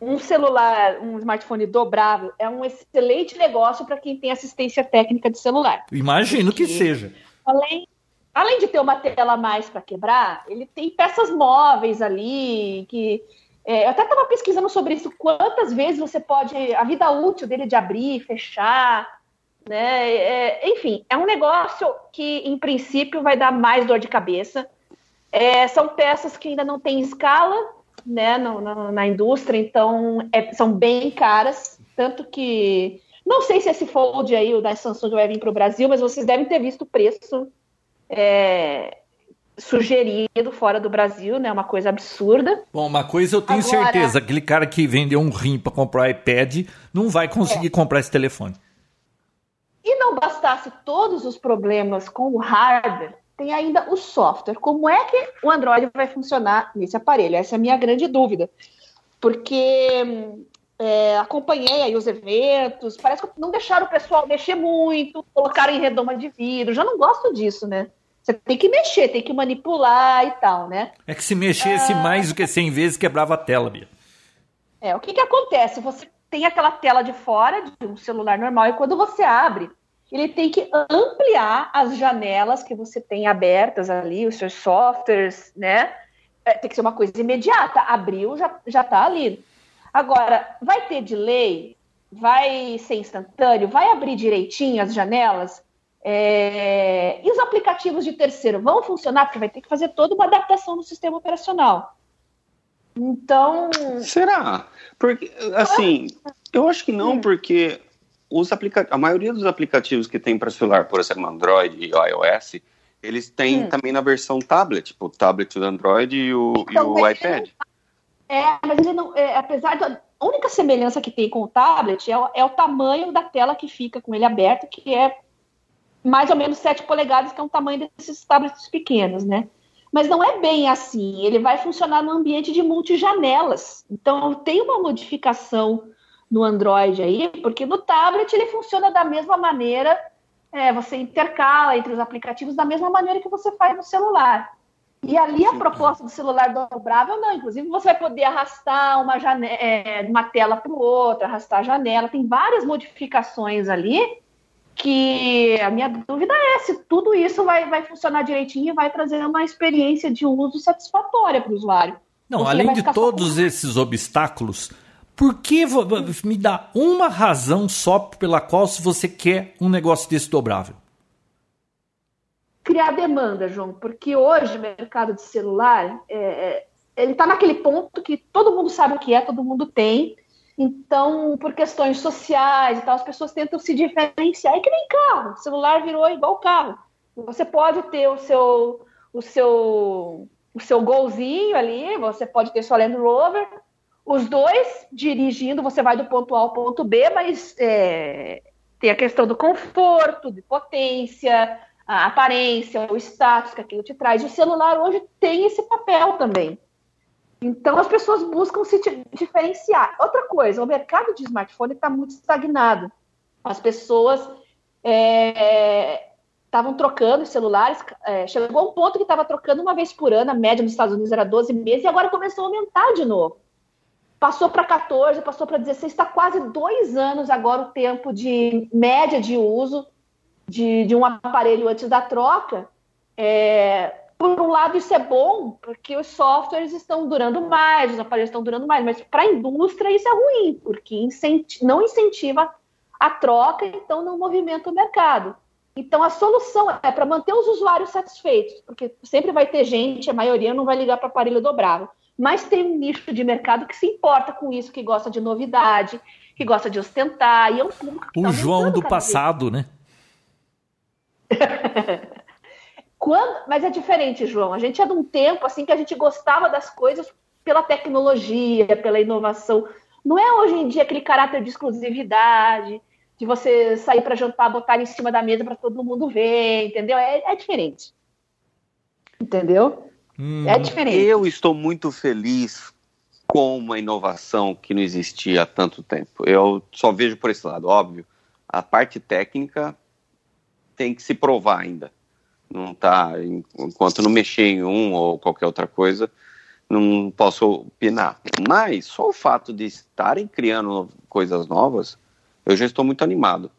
S3: um celular, um smartphone dobrável é um excelente negócio para quem tem assistência técnica de celular.
S4: Imagino Porque, que seja.
S3: Além, além de ter uma tela a mais para quebrar, ele tem peças móveis ali que é, eu até estava pesquisando sobre isso, quantas vezes você pode. a vida útil dele de abrir, fechar. Né? É, enfim, é um negócio que, em princípio, vai dar mais dor de cabeça. É, são peças que ainda não têm escala, né, no, no, na indústria, então é, são bem caras, tanto que não sei se esse Fold aí, o da Samsung vai vir para o Brasil, mas vocês devem ter visto o preço é, sugerido fora do Brasil, né? Uma coisa absurda.
S4: Bom, uma coisa eu tenho Agora... certeza, aquele cara que vendeu um rim para comprar iPad não vai conseguir é. comprar esse telefone.
S3: E não bastasse todos os problemas com o hardware, tem ainda o software. Como é que o Android vai funcionar nesse aparelho? Essa é a minha grande dúvida. Porque é, acompanhei aí os eventos, parece que não deixaram o pessoal mexer muito, colocaram em redoma de vidro. Já não gosto disso, né? Você tem que mexer, tem que manipular e tal, né?
S4: É que se mexesse ah, mais do que 100 vezes, quebrava a tela, Bia.
S3: É, o que, que acontece? Você tem aquela tela de fora de um celular normal e quando você abre, ele tem que ampliar as janelas que você tem abertas ali, os seus softwares, né? É, tem que ser uma coisa imediata. Abriu, já, já tá ali. Agora, vai ter delay? Vai ser instantâneo? Vai abrir direitinho as janelas? É... E os aplicativos de terceiro vão funcionar? Porque vai ter que fazer toda uma adaptação no sistema operacional. Então.
S2: Será? Porque, assim, eu acho que não, hum. porque os a maioria dos aplicativos que tem para celular, por exemplo, Android e iOS, eles têm hum. também na versão tablet, tipo o tablet do Android e o, então, e o iPad.
S3: É, mas ele não, é, apesar da a única semelhança que tem com o tablet é o, é o tamanho da tela que fica com ele aberto, que é mais ou menos 7 polegadas, que é um tamanho desses tablets pequenos, né? Mas não é bem assim. Ele vai funcionar no ambiente de multijanelas. Então, tem uma modificação no Android aí, porque no tablet ele funciona da mesma maneira, é, você intercala entre os aplicativos da mesma maneira que você faz no celular. E ali a proposta do celular dobrável, não. Inclusive, você vai poder arrastar uma, janela, é, uma tela para outra, arrastar a janela. Tem várias modificações ali que a minha dúvida é se tudo isso vai, vai funcionar direitinho e vai trazer uma experiência de uso satisfatória para o usuário.
S4: Não, além de todos esses obstáculos, por que me dá uma razão só pela qual se você quer um negócio desse dobrável?
S3: Criar demanda, João, porque hoje o mercado de celular é, é ele está naquele ponto que todo mundo sabe o que é, todo mundo tem. Então, por questões sociais e tal, as pessoas tentam se diferenciar. É que nem carro. O celular virou igual carro. Você pode ter o seu, o seu, o seu golzinho ali, você pode ter sua Land Rover, os dois dirigindo, você vai do ponto A ao ponto B, mas é, tem a questão do conforto, de potência, a aparência, o status que aquilo te traz. O celular hoje tem esse papel também. Então as pessoas buscam se diferenciar. Outra coisa, o mercado de smartphone está muito estagnado. As pessoas estavam é, trocando celulares, é, chegou um ponto que estava trocando uma vez por ano, a média nos Estados Unidos era 12 meses, e agora começou a aumentar de novo passou para 14, passou para 16, está quase dois anos agora o tempo de média de uso de, de um aparelho antes da troca. É, por um lado, isso é bom, porque os softwares estão durando mais, os aparelhos estão durando mais, mas para a indústria isso é ruim, porque incenti não incentiva a troca, então não movimenta o mercado. Então, a solução é para manter os usuários satisfeitos, porque sempre vai ter gente, a maioria não vai ligar para aparelho dobrável mas tem um nicho de mercado que se importa com isso, que gosta de novidade, que gosta de ostentar, e é um público
S4: que O tá João do passado, vez.
S3: né? Quando, mas é diferente, João. A gente é de um tempo assim que a gente gostava das coisas pela tecnologia, pela inovação. Não é hoje em dia aquele caráter de exclusividade, de você sair para jantar, botar em cima da mesa para todo mundo ver, entendeu? É, é diferente. Entendeu?
S2: Hum, é diferente. Eu estou muito feliz com uma inovação que não existia há tanto tempo. Eu só vejo por esse lado, óbvio. A parte técnica tem que se provar ainda. Não tá, enquanto não mexer em um ou qualquer outra coisa, não posso opinar. Mas só o fato de estarem criando coisas novas, eu já estou muito animado.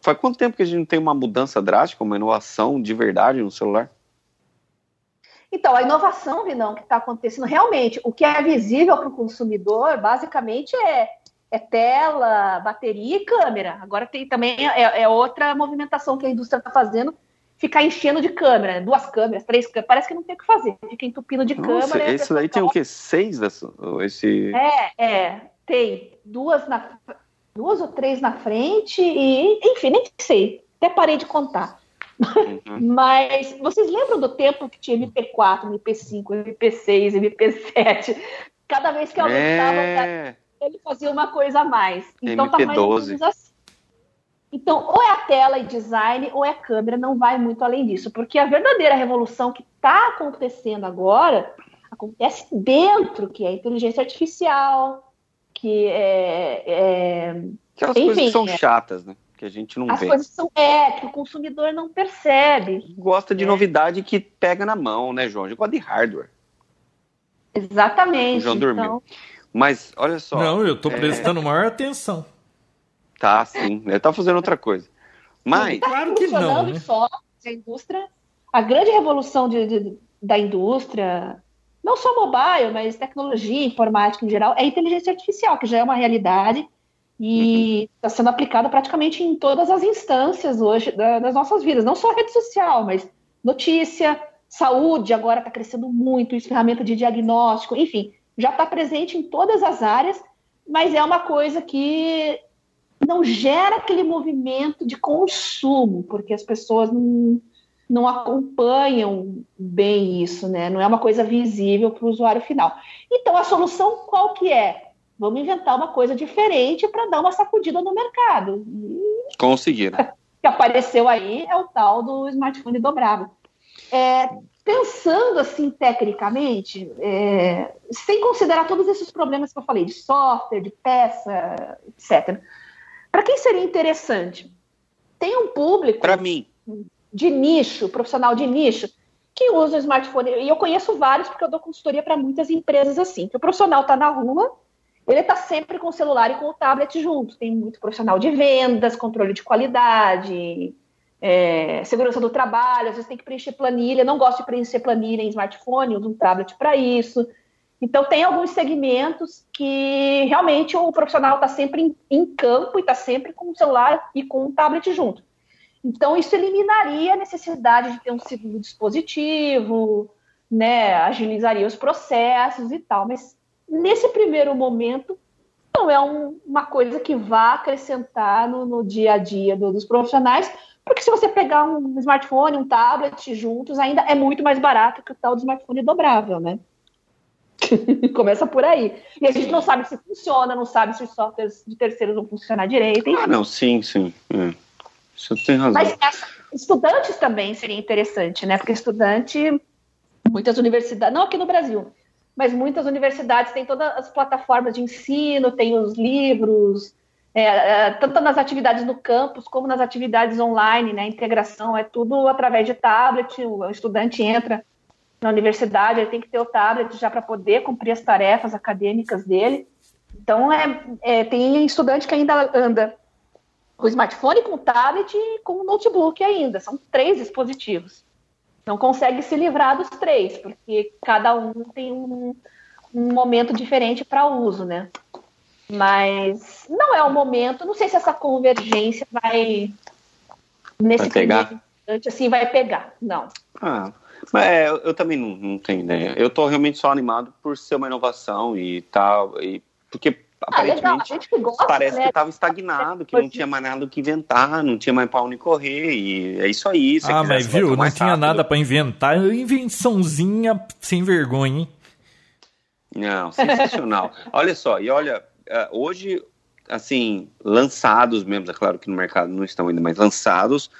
S2: Faz quanto tempo que a gente não tem uma mudança drástica, uma inovação de verdade no celular?
S3: Então, a inovação, Vinão, que está acontecendo realmente, o que é visível para o consumidor, basicamente é, é, tela, bateria e câmera. Agora tem também é, é outra movimentação que a indústria está fazendo, ficar enchendo de câmera, duas câmeras, três câmeras, parece que não tem o que fazer, fica entupindo de Nossa, câmera.
S2: Esse daí tem o quê? Seis dessa, esse...
S3: É, é, tem duas, na, duas ou três na frente e, enfim, nem sei, até parei de contar. Uhum. Mas vocês lembram do tempo que tinha MP4, MP5, MP6, MP7? Cada vez que aumentava, é... ele fazia uma coisa a mais. Então MP12. tá mais assim. Então, ou é a tela e design, ou é a câmera, não vai muito além disso. Porque a verdadeira revolução que está acontecendo agora acontece dentro, que é a inteligência artificial, que é. é...
S2: Aquelas Enfim, coisas que são é... chatas, né? Que a gente não
S3: As
S2: vê.
S3: As coisas são é que o consumidor não percebe.
S2: Gosta de é. novidade que pega na mão, né, João? A gente gosta de hardware.
S3: Exatamente.
S2: O João dormiu. Então... Mas olha só.
S4: Não, eu estou é... prestando maior atenção.
S2: Tá, sim. Ele tá fazendo outra coisa. Mas.
S3: Tá claro que não. Né? Só a indústria. A grande revolução de, de, da indústria, não só mobile, mas tecnologia, informática em geral, é a inteligência artificial, que já é uma realidade e está sendo aplicado praticamente em todas as instâncias hoje das nossas vidas, não só rede social, mas notícia, saúde agora está crescendo muito, isso, ferramenta de diagnóstico, enfim, já está presente em todas as áreas, mas é uma coisa que não gera aquele movimento de consumo, porque as pessoas não, não acompanham bem isso, né? Não é uma coisa visível para o usuário final. Então, a solução qual que é? Vamos inventar uma coisa diferente para dar uma sacudida no mercado.
S2: E... Conseguiram.
S3: que apareceu aí é o tal do smartphone dobrável. É, pensando assim tecnicamente, é, sem considerar todos esses problemas que eu falei, de software, de peça, etc. Para quem seria interessante? Tem um público.
S2: Para mim.
S3: De nicho, profissional de nicho, que usa o smartphone. E eu conheço vários, porque eu dou consultoria para muitas empresas assim. Que o profissional está na rua, ele está sempre com o celular e com o tablet junto. Tem muito profissional de vendas, controle de qualidade, é, segurança do trabalho, às vezes tem que preencher planilha, não gosto de preencher planilha em smartphone, uso um tablet para isso. Então, tem alguns segmentos que realmente o profissional está sempre em, em, campo e está sempre com o celular e com o tablet junto. Então, isso eliminaria a necessidade de ter um segundo dispositivo, né, agilizaria os processos e tal. Mas, nesse primeiro momento, não é um, uma coisa que vá acrescentar no, no dia a dia do, dos profissionais, porque se você pegar um smartphone, um tablet juntos, ainda é muito mais barato que o tal do smartphone dobrável, né? Começa por aí. E a gente não sabe se funciona, não sabe se os softwares de terceiros vão funcionar direito. Enfim.
S2: Ah, não, sim, sim. É. Isso tem razão. Mas
S3: essa, estudantes também seria interessante, né? Porque estudante, muitas universidades, não aqui no Brasil, mas muitas universidades têm todas as plataformas de ensino, tem os livros, é, é, tanto nas atividades no campus como nas atividades online, né? Integração é tudo através de tablet, o estudante entra na universidade, ele tem que ter o tablet já para poder cumprir as tarefas acadêmicas dele. Então, é, é, tem estudante que ainda anda com o smartphone, com o tablet e com o notebook ainda. São três dispositivos. Não consegue se livrar dos três, porque cada um tem um, um momento diferente para uso, né? Mas não é o momento. Não sei se essa convergência vai nesse
S2: vai pegar?
S3: assim vai pegar. Não.
S2: Ah, mas é, eu, eu, também não, não, tenho ideia. Eu estou realmente só animado por ser uma inovação e tal, e porque ah, aparentemente gosta, parece né? que estava estagnado, que não tinha mais nada que inventar, não tinha mais para onde correr, e é isso aí.
S4: ah, mas viu, não tinha rápido. nada para inventar, invençãozinha sem vergonha, hein?
S2: Não, sensacional. olha só, e olha, uh, hoje, assim, lançados mesmo, é claro que no mercado não estão ainda, mas lançados,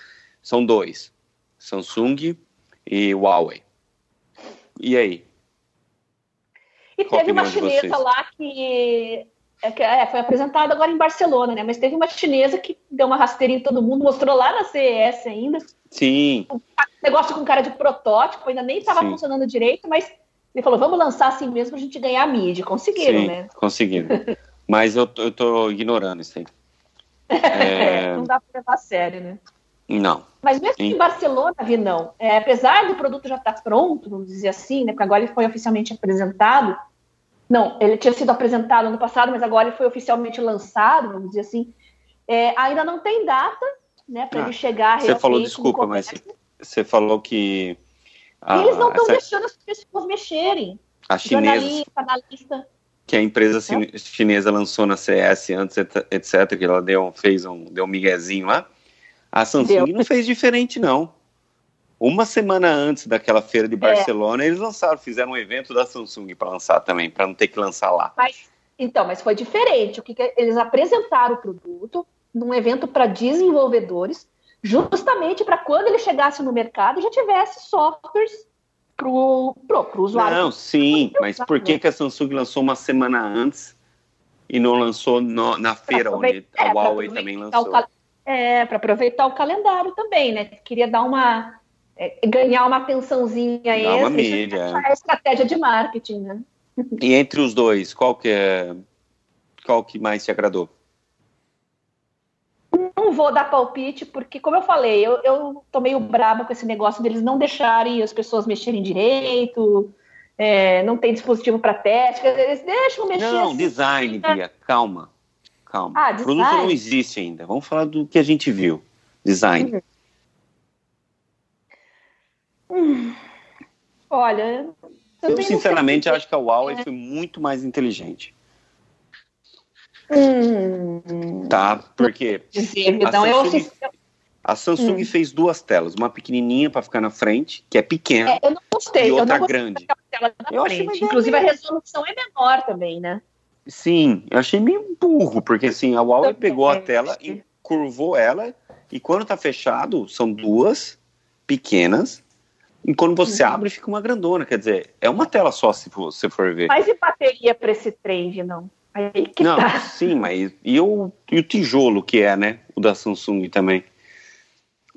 S2: são dois: Samsung e Huawei. E aí?
S3: E Qual teve uma chinesa lá que é, é, foi apresentada agora em Barcelona, né? Mas teve uma chinesa que deu uma rasteirinha em todo mundo, mostrou lá na CES ainda.
S2: Sim.
S3: Um negócio com cara de protótipo, ainda nem estava funcionando direito, mas ele falou, vamos lançar assim mesmo pra gente ganhar mídia. Conseguiram, Sim, né?
S2: Conseguiram. Mas eu, eu tô ignorando isso aí.
S3: É... não dá para levar a sério, né?
S2: Não.
S3: Mas mesmo em Barcelona, vi não. É, apesar do produto já estar tá pronto, vamos dizer assim, né? Porque agora ele foi oficialmente apresentado. Não, ele tinha sido apresentado no passado, mas agora ele foi oficialmente lançado, vamos dizer assim. É, ainda não tem data, né, para ah, ele chegar.
S2: Você falou, desculpa, mas você falou que.
S3: Ah, eles não estão essa... deixando as pessoas mexerem.
S2: A chinesa. Analista, que a empresa chinesa lançou na CS antes, etc., que ela deu, fez um, deu um miguezinho lá. A Samsung deu. não fez diferente, não. Uma semana antes daquela feira de é. Barcelona, é. eles lançaram, fizeram um evento da Samsung para lançar também, para não ter que lançar lá.
S3: Mas, então, mas foi diferente. O que, que eles apresentaram o produto num evento para desenvolvedores, justamente para quando ele chegasse no mercado já tivesse softwares pro, pro usuário.
S2: Não, sim, mas por que, que a Samsung lançou uma semana antes e não lançou no, na feira onde a é, Huawei também lançou?
S3: É, para aproveitar o calendário também, né? Queria dar uma. É, ganhar uma atençãozinha
S2: extra. Uma mídia.
S3: É estratégia de marketing, né?
S2: E entre os dois, qual que é. Qual que mais te agradou?
S3: não vou dar palpite, porque, como eu falei, eu, eu tô meio com esse negócio deles não deixarem as pessoas mexerem direito, é, não tem dispositivo para teste, eles deixam mexer.
S2: Não, assim, design, né? Bia, calma. Calma. Ah, o produto não existe ainda. Vamos falar do que a gente viu. Design.
S3: Hum. Olha.
S2: Eu, sinceramente, acho que a Huawei é. foi muito mais inteligente. Hum, tá, porque.
S3: Então, a Samsung, eu
S2: a Samsung hum. fez duas telas, uma pequenininha para ficar na frente, que é pequena, é,
S3: eu não gostei,
S2: e outra
S3: eu não
S2: grande.
S3: Tela na frente. Inclusive a resolução é menor também, né?
S2: Sim, eu achei meio burro, porque assim, a Huawei pegou a tela e curvou ela, e quando tá fechado, são duas pequenas, e quando você uhum. abre, fica uma grandona. Quer dizer, é uma tela só, se você for ver.
S3: Mas e bateria para esse trend, não?
S2: Aí que não, tá. sim, mas e o, e o tijolo que é, né? O da Samsung também.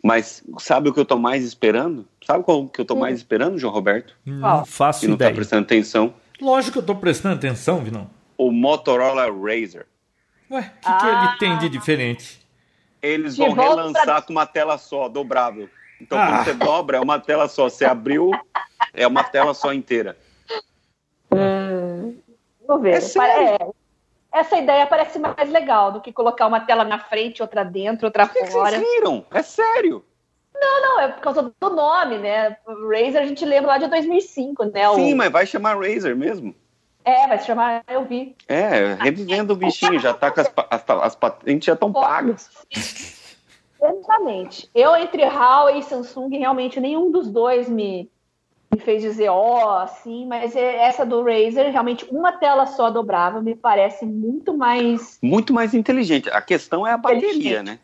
S2: Mas sabe o que eu tô mais esperando? Sabe qual que eu tô hum. mais esperando, João Roberto?
S4: Não faço
S2: e não tá
S4: ideia.
S2: tá prestando atenção.
S4: Lógico que eu tô prestando atenção, Vinão.
S2: O Motorola Razer.
S4: Ué, o que, ah. que ele tem de diferente?
S2: Eles vão relançar pra... com uma tela só, dobrável. Então, ah. quando você dobra, é uma tela só. Você abriu, é uma tela só inteira.
S3: Hum, vou ver. É, é, essa ideia parece mais legal do que colocar uma tela na frente, outra dentro, outra
S2: por
S3: fora.
S2: Que vocês viram? É sério.
S3: Não, não, é por causa do nome, né? Razer a gente lembra lá de 2005, né?
S2: Sim, o... mas vai chamar Razer mesmo.
S3: É, vai se chamar, eu vi.
S2: É, revivendo o bichinho, já tá com as, as, as patentes já estão pagas.
S3: Exatamente. Eu, entre Huawei e Samsung, realmente nenhum dos dois me, me fez dizer, ó, oh, assim, mas é, essa do Razer, realmente uma tela só dobrável me parece muito mais.
S2: Muito mais inteligente. A questão é a bateria, né?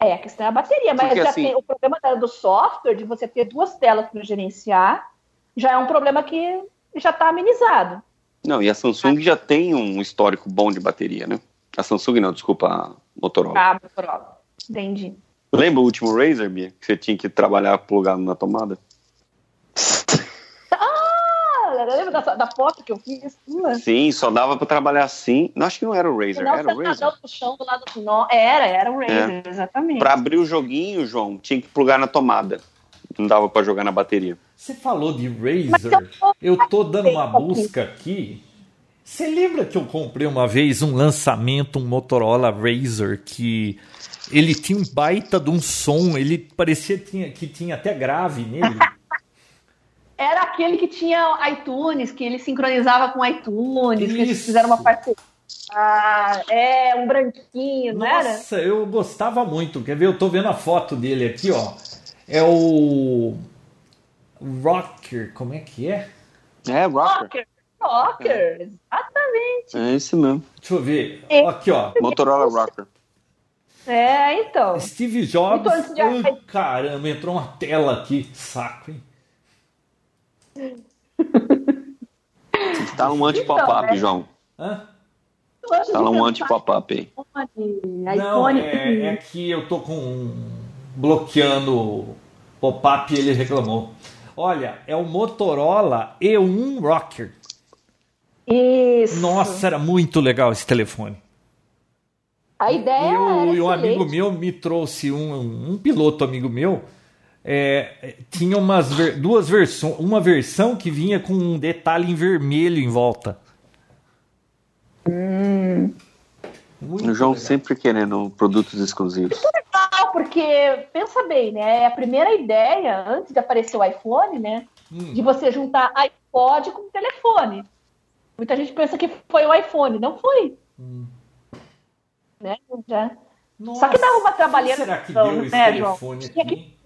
S3: É, a questão é a bateria, mas já assim... tem, o problema do software, de você ter duas telas para gerenciar, já é um problema que já está amenizado.
S2: Não, e a Samsung já tem um histórico bom de bateria, né? A Samsung não, desculpa, a Motorola.
S3: Ah, Motorola. Entendi.
S2: Lembra o último Razer, Bia? Que você tinha que trabalhar plugado na tomada?
S3: ah, lembra da, da, foto que eu fiz?
S2: Sim, só dava para trabalhar assim. Não, acho que não era o Razer, não, era o Razer.
S3: No chão, do lado do... Não, era, era o Razer, é. exatamente.
S2: Para abrir o joguinho, João, tinha que plugar na tomada. Não dava para jogar na bateria.
S4: Você falou de Razer. Eu tô dando uma busca aqui. Você lembra que eu comprei uma vez um lançamento, um Motorola Razer que ele tinha um baita de um som, ele parecia que tinha até grave nele.
S3: Era aquele que tinha iTunes, que ele sincronizava com iTunes, Isso. que eles fizeram uma parceria. Ah, é, um branquinho,
S4: não
S3: era?
S4: Nossa, eu gostava muito. Quer ver? Eu tô vendo a foto dele aqui, ó. É o. Rocker, como é que é?
S2: É, Rocker.
S3: Rocker, é. exatamente.
S2: É isso mesmo.
S4: Deixa eu ver. Aqui, ó.
S2: Motorola Rocker.
S3: É, então.
S4: Steve Jobs. Então, de... Ai, caramba, entrou uma tela aqui. Saco, hein?
S2: Tá um anti-pop-up, então, João. Hã? Tá um anti-pop-up aí.
S4: Não, é, é, que eu tô com bloqueando pop-up e ele reclamou. Olha, é o Motorola E1 Rocker.
S3: Isso.
S4: Nossa, era muito legal esse telefone.
S3: A ideia
S4: E um amigo meu me trouxe um, um piloto amigo meu. É, tinha umas ver, duas versões, uma versão que vinha com um detalhe em vermelho em volta.
S3: Hum.
S2: o João legal. sempre querendo produtos exclusivos.
S3: É legal, porque pensa bem, né? É a primeira ideia, antes de aparecer o iPhone, né? Hum. De você juntar iPod com telefone. Muita gente pensa que foi o iPhone, não foi. Hum né? Já. Nossa, Só que dava uma trabalheira.
S4: Será que deu né, telefone João? aqui?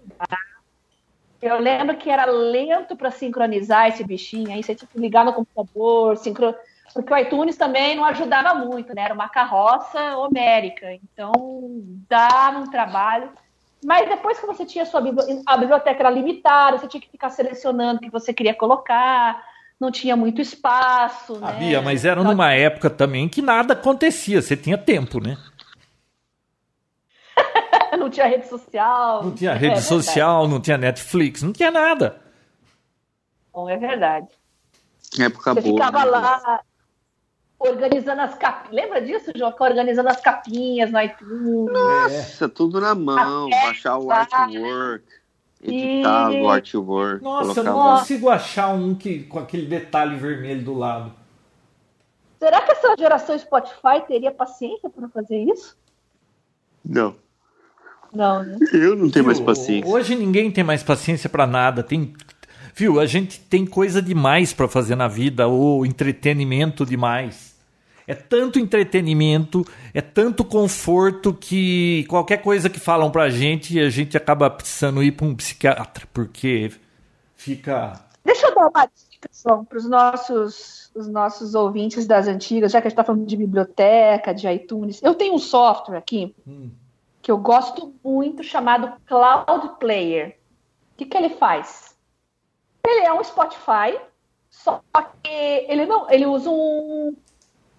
S3: Eu lembro que era lento para sincronizar esse bichinho, aí você tinha que ligar no computador, sincron... porque o iTunes também não ajudava muito, né? Era uma carroça homérica, então dava um trabalho. Mas depois que você tinha sua biblioteca, a biblioteca era limitada, você tinha que ficar selecionando o que você queria colocar, não tinha muito espaço.
S4: Ah, né? Bia, mas era numa época também que nada acontecia, você tinha tempo, né?
S3: não tinha rede social.
S4: Não tinha rede é, social, não tinha Netflix, não tinha nada.
S3: Bom, é verdade.
S2: Época
S3: você
S2: boa.
S3: ficava né? lá organizando as capinhas. Lembra disso, João? Organizando as capinhas no iTunes.
S2: Nossa, é. tudo na mão. baixar o artwork editar e... o artwork.
S4: Nossa, eu não consigo achar um que, com aquele detalhe vermelho do lado.
S3: Será que essa geração Spotify teria paciência para fazer isso?
S2: Não.
S3: Não, né?
S2: Eu não tenho Viu, mais paciência.
S4: Hoje ninguém tem mais paciência para nada. Tem, viu? A gente tem coisa demais para fazer na vida, ou entretenimento demais. É tanto entretenimento, é tanto conforto que qualquer coisa que falam pra gente, a gente acaba precisando ir para um psiquiatra, porque fica.
S3: Deixa eu dar uma dica, para os nossos, os nossos ouvintes das antigas, já que a gente está falando de biblioteca, de iTunes. Eu tenho um software aqui hum. que eu gosto muito chamado Cloud Player. O que, que ele faz? Ele é um Spotify, só que ele não, ele usa um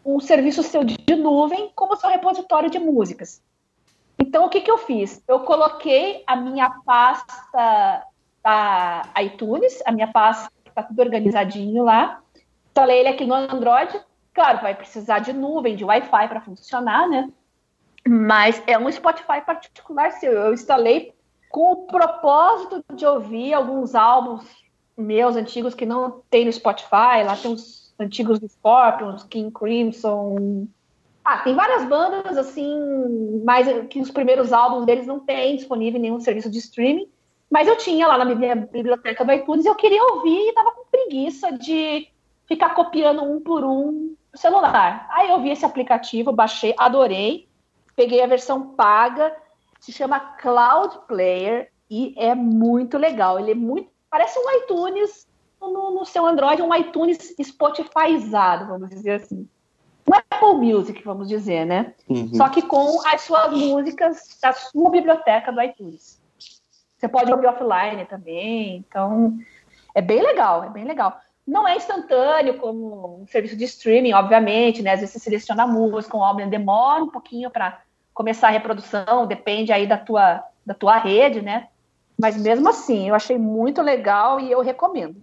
S3: um serviço seu de nuvem como seu repositório de músicas. Então, o que, que eu fiz? Eu coloquei a minha pasta da iTunes, a minha pasta está tudo organizadinho lá, instalei ele aqui no Android. Claro, vai precisar de nuvem, de Wi-Fi para funcionar, né? Mas é um Spotify particular seu. Eu instalei com o propósito de ouvir alguns álbuns meus antigos que não tem no Spotify. Lá tem uns antigos Scorpions, King Crimson. Ah, tem várias bandas, assim, mas que os primeiros álbuns deles não tem disponível em nenhum serviço de streaming. Mas eu tinha lá na minha biblioteca do iTunes e eu queria ouvir e tava com preguiça de ficar copiando um por um no celular. Aí eu vi esse aplicativo, baixei, adorei, peguei a versão paga, se chama Cloud Player e é muito legal. Ele é muito. Parece um iTunes no, no seu Android um iTunes Spotifyizado, vamos dizer assim. Um Apple Music, vamos dizer, né? Uhum. Só que com as suas músicas da sua biblioteca do iTunes. Você pode ouvir offline também, então é bem legal, é bem legal. Não é instantâneo como um serviço de streaming, obviamente, né? Às vezes você seleciona a música, o álbum demora um pouquinho para começar a reprodução, depende aí da tua, da tua rede, né? Mas mesmo assim, eu achei muito legal e eu recomendo.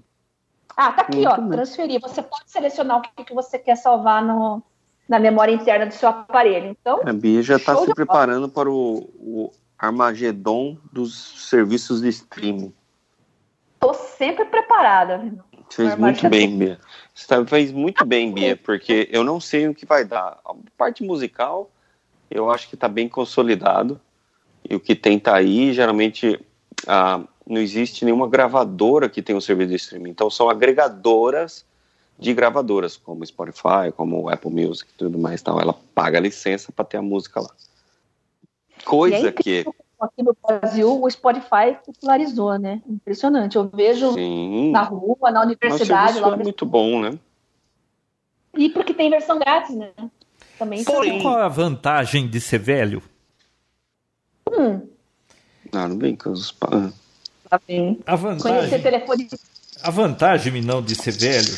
S3: Ah, tá aqui, Muito ó, bem. transferir. Você pode selecionar o que, que você quer salvar no, na memória interna do seu aparelho. Então,
S2: a Bia já está se preparando para o, o Armagedon dos serviços de streaming.
S3: Estou sempre preparada.
S2: Fez muito bem, Bia. Você tá, fez muito bem, Bia, porque eu não sei o que vai dar. A parte musical, eu acho que está bem consolidado. E o que tem tá aí, geralmente, a, não existe nenhuma gravadora que tenha um serviço de streaming. Então são agregadoras de gravadoras, como Spotify, como Apple Music e tudo mais. Então ela paga a licença para ter a música lá. Coisa aí, que.
S3: Aqui no Brasil, o Spotify popularizou, né? Impressionante. Eu vejo Sim. na rua, na universidade.
S2: Lá é muito bom, né?
S3: E porque tem versão grátis, né?
S4: Também Porém, qual é a vantagem de ser velho?
S2: Hum. Ah, não vem com os.
S3: Tá. A vantagem, telefone.
S4: A vantagem, não, de ser velho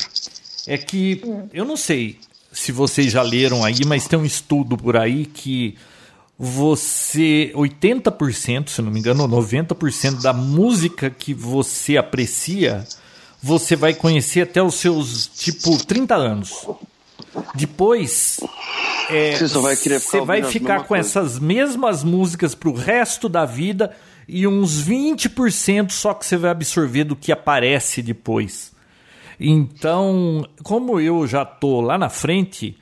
S4: é que, hum. eu não sei se vocês já leram aí, mas tem um estudo por aí que você, 80%, se não me engano, 90% da música que você aprecia, você vai conhecer até os seus, tipo, 30 anos. Depois, é, você, vai, você vai ficar com coisa. essas mesmas músicas pro resto da vida e uns 20% só que você vai absorver do que aparece depois. Então, como eu já tô lá na frente,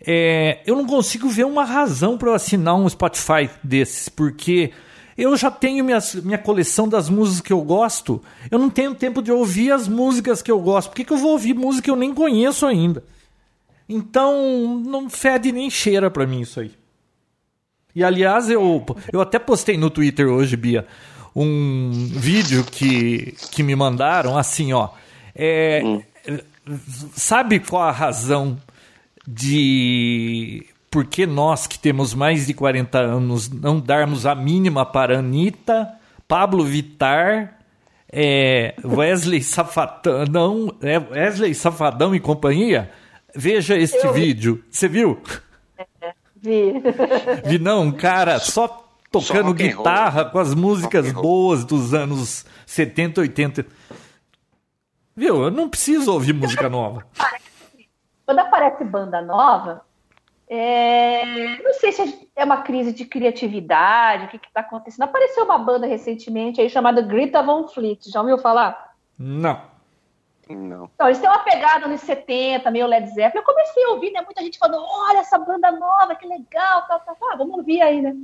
S4: é, eu não consigo ver uma razão para eu assinar um Spotify desses, porque eu já tenho minha, minha coleção das músicas que eu gosto. Eu não tenho tempo de ouvir as músicas que eu gosto. Por que, que eu vou ouvir música que eu nem conheço ainda? Então, não fede nem cheira para mim isso aí. E aliás, eu, eu até postei no Twitter hoje, Bia, um vídeo que, que me mandaram, assim, ó. É, hum. Sabe qual a razão de por que nós que temos mais de 40 anos não darmos a mínima para Anitta, Pablo Vitar, é, Wesley Safadão, é, Wesley Safadão e companhia? Veja este Eu... vídeo. Você viu?
S3: Vi.
S4: Vi não, um cara só tocando só guitarra com as músicas boas dos anos 70, 80. Viu? Eu não preciso ouvir música nova.
S3: Quando aparece banda nova, é... não sei se é uma crise de criatividade, o que está acontecendo. Apareceu uma banda recentemente aí chamada Greta Von Fleet. Já ouviu falar?
S4: Não.
S2: Não.
S3: Então, eles têm uma pegada nos 70, meio Led Zeppelin. Eu comecei a ouvir, né? Muita gente falando, olha essa banda nova, que legal. Ah, vamos ouvir aí, né?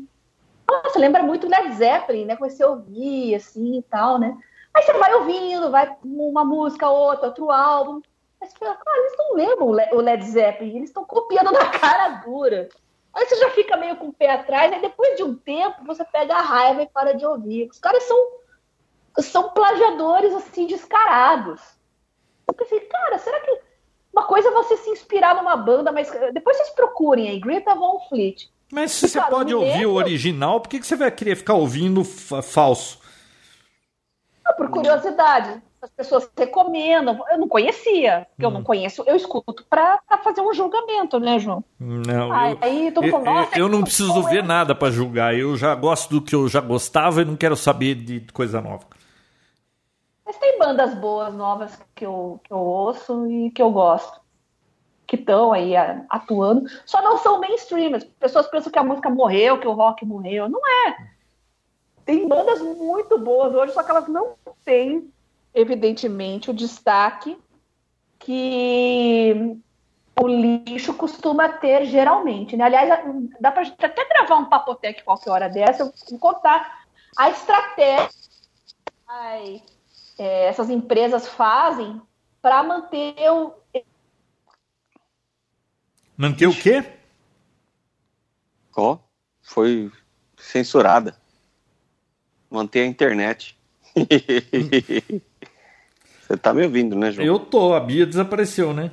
S3: Nossa, lembra muito Led Zeppelin, né? Comecei a ouvir, assim, e tal, né? Aí você vai ouvindo, vai uma música, outra, outro álbum. Aí você fala, ah, eles não lembram o Led Zeppelin, eles estão copiando na cara dura. Aí você já fica meio com o pé atrás, aí depois de um tempo você pega a raiva e para de ouvir. Os caras são, são plagiadores assim descarados. Eu pensei, cara, será que. Uma coisa é você se inspirar numa banda, mas depois vocês procurem aí, Greta Von Fleet.
S4: Mas se você pode ouvir lembro... o original, por que, que você vai querer ficar ouvindo falso?
S3: Ah, por curiosidade as pessoas recomendam. Eu não conhecia, hum. eu não hum. conheço, eu escuto para fazer um julgamento, né, João?
S4: Não, aí, eu, aí tô falando, eu, eu, não preciso ver nada para julgar. Eu já gosto do que eu já gostava e não quero saber de coisa nova.
S3: Mas tem bandas boas, novas que eu, que eu ouço e que eu gosto. Que estão aí atuando. Só não são mainstream. As pessoas pensam que a música morreu, que o rock morreu. Não é. Tem bandas muito boas hoje, só que elas não têm evidentemente, o destaque que o lixo costuma ter geralmente. Né? Aliás, dá para até gravar um papotec qualquer hora dessa, eu vou contar a estratégia que é, essas empresas fazem para manter o.
S4: Manter o quê?
S2: Ó, oh, foi censurada. Manter a internet. Você tá me ouvindo, né, João?
S4: Eu tô, a Bia desapareceu, né?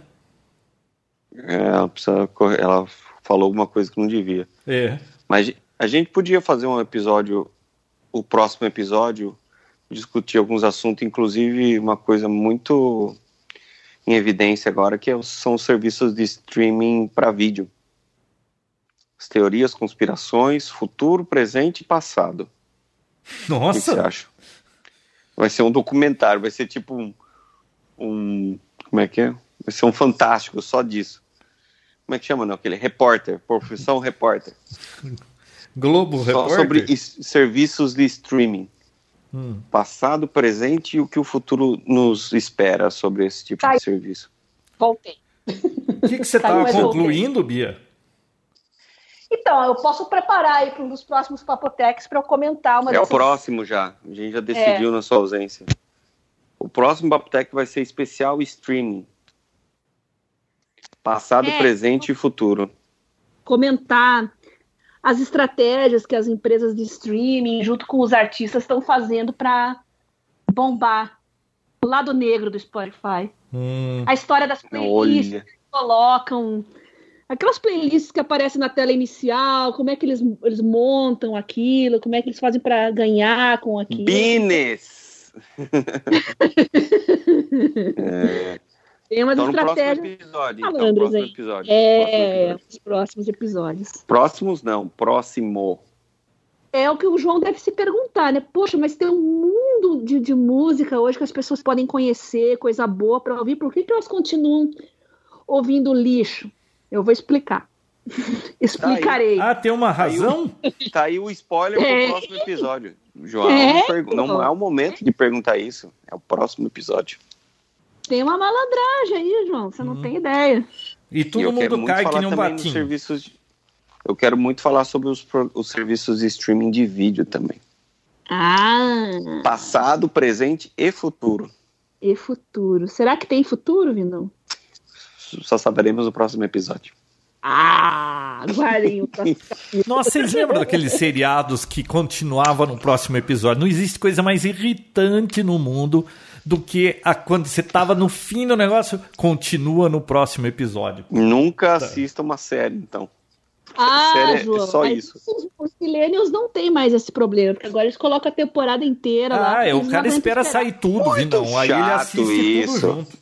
S2: É, ela, precisa correr, ela falou alguma coisa que não devia.
S4: É.
S2: Mas a gente podia fazer um episódio, o próximo episódio, discutir alguns assuntos, inclusive uma coisa muito em evidência agora, que é são os serviços de streaming para vídeo. As teorias, conspirações, futuro, presente e passado.
S4: Nossa!
S2: O que você acha? Vai ser um documentário, vai ser tipo um, um. Como é que é? Vai ser um fantástico só disso. Como é que chama, não? Aquele repórter, profissão repórter.
S4: Globo
S2: só
S4: Repórter?
S2: sobre serviços de streaming. Hum. Passado, presente e o que o futuro nos espera sobre esse tipo de serviço.
S3: Voltei.
S4: O que, que você estava concluindo, Bia?
S3: Então, eu posso preparar aí para um dos próximos Papotex para eu comentar uma
S2: É dessas... o próximo já. A gente já decidiu é. na sua ausência. O próximo Baptec vai ser especial streaming. Passado, é, presente e futuro.
S3: Comentar as estratégias que as empresas de streaming, junto com os artistas, estão fazendo para bombar o lado negro do Spotify.
S4: Hum.
S3: A história das playlists que colocam. Aquelas playlists que aparecem na tela inicial, como é que eles, eles montam aquilo, como é que eles fazem para ganhar com aquilo.
S2: Business! é.
S3: Tem umas então, estratégias.
S2: No próximo episódio, então, próximo episódio.
S3: É, os próximos episódios.
S2: Próximos não, próximo.
S3: É o que o João deve se perguntar, né? Poxa, mas tem um mundo de, de música hoje que as pessoas podem conhecer, coisa boa para ouvir, por que, que elas continuam ouvindo lixo? Eu vou explicar. Explicarei.
S4: Tá ah, tem uma razão?
S2: Tá aí, tá aí o spoiler é. pro próximo episódio. João, é, não, não é o momento de perguntar isso. É o próximo episódio.
S3: Tem uma malandragem aí, João. Você não hum. tem ideia.
S4: E todo e mundo cai que nem um batinho.
S2: Serviços de... Eu quero muito falar sobre os, os serviços de streaming de vídeo também.
S3: Ah.
S2: Passado, presente e futuro.
S3: E futuro. Será que tem futuro, Vindão?
S2: Só saberemos no próximo episódio.
S3: Ah, guardem o
S4: Nossa, vocês lembram daqueles seriados que continuavam no próximo episódio? Não existe coisa mais irritante no mundo do que a, quando você estava no fim do negócio, continua no próximo episódio.
S2: Nunca tá. assista uma série, então.
S3: Ah, série é João, é só isso. Os, os millennials não tem mais esse problema, porque agora eles colocam a temporada inteira ah, lá.
S4: Ah, o cara espera sair tudo, Muito Aí ele assiste
S2: isso. tudo junto.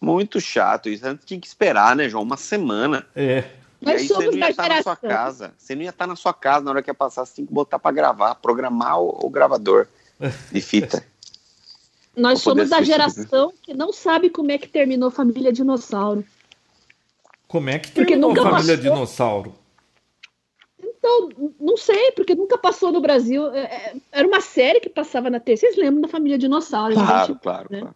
S2: Muito chato isso. Antes tinha que esperar, né, João? Uma semana.
S4: É.
S2: E aí você não ia estar na sua casa. Você não ia estar na sua casa na hora que ia passar, você tem que botar para gravar, programar o, o, gravador de fita.
S3: Nós somos da geração que não sabe como é que terminou Família Dinossauro.
S4: Como é que terminou Família passou... Dinossauro?
S3: Então, não sei, porque nunca passou no Brasil. É, é, era uma série que passava na TV. Vocês lembram da Família Dinossauro?
S2: Claro, gente, claro, né? claro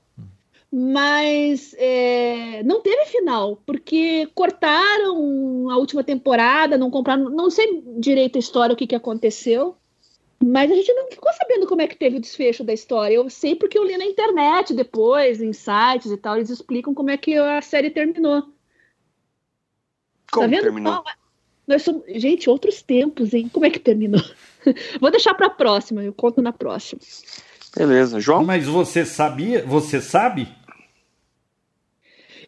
S3: mas é, não teve final, porque cortaram a última temporada, não compraram, não sei direito a história, o que, que aconteceu, Mas a gente não ficou sabendo como é que teve o desfecho da história. Eu sei porque eu li na internet depois, em sites e tal, eles explicam como é que a série terminou.
S2: Como tá vendo? terminou?
S3: nós somos... Gente, outros tempos, hein? Como é que terminou? Vou deixar para a próxima, eu conto na próxima.
S2: Beleza, João.
S4: Mas você sabia? Você sabe?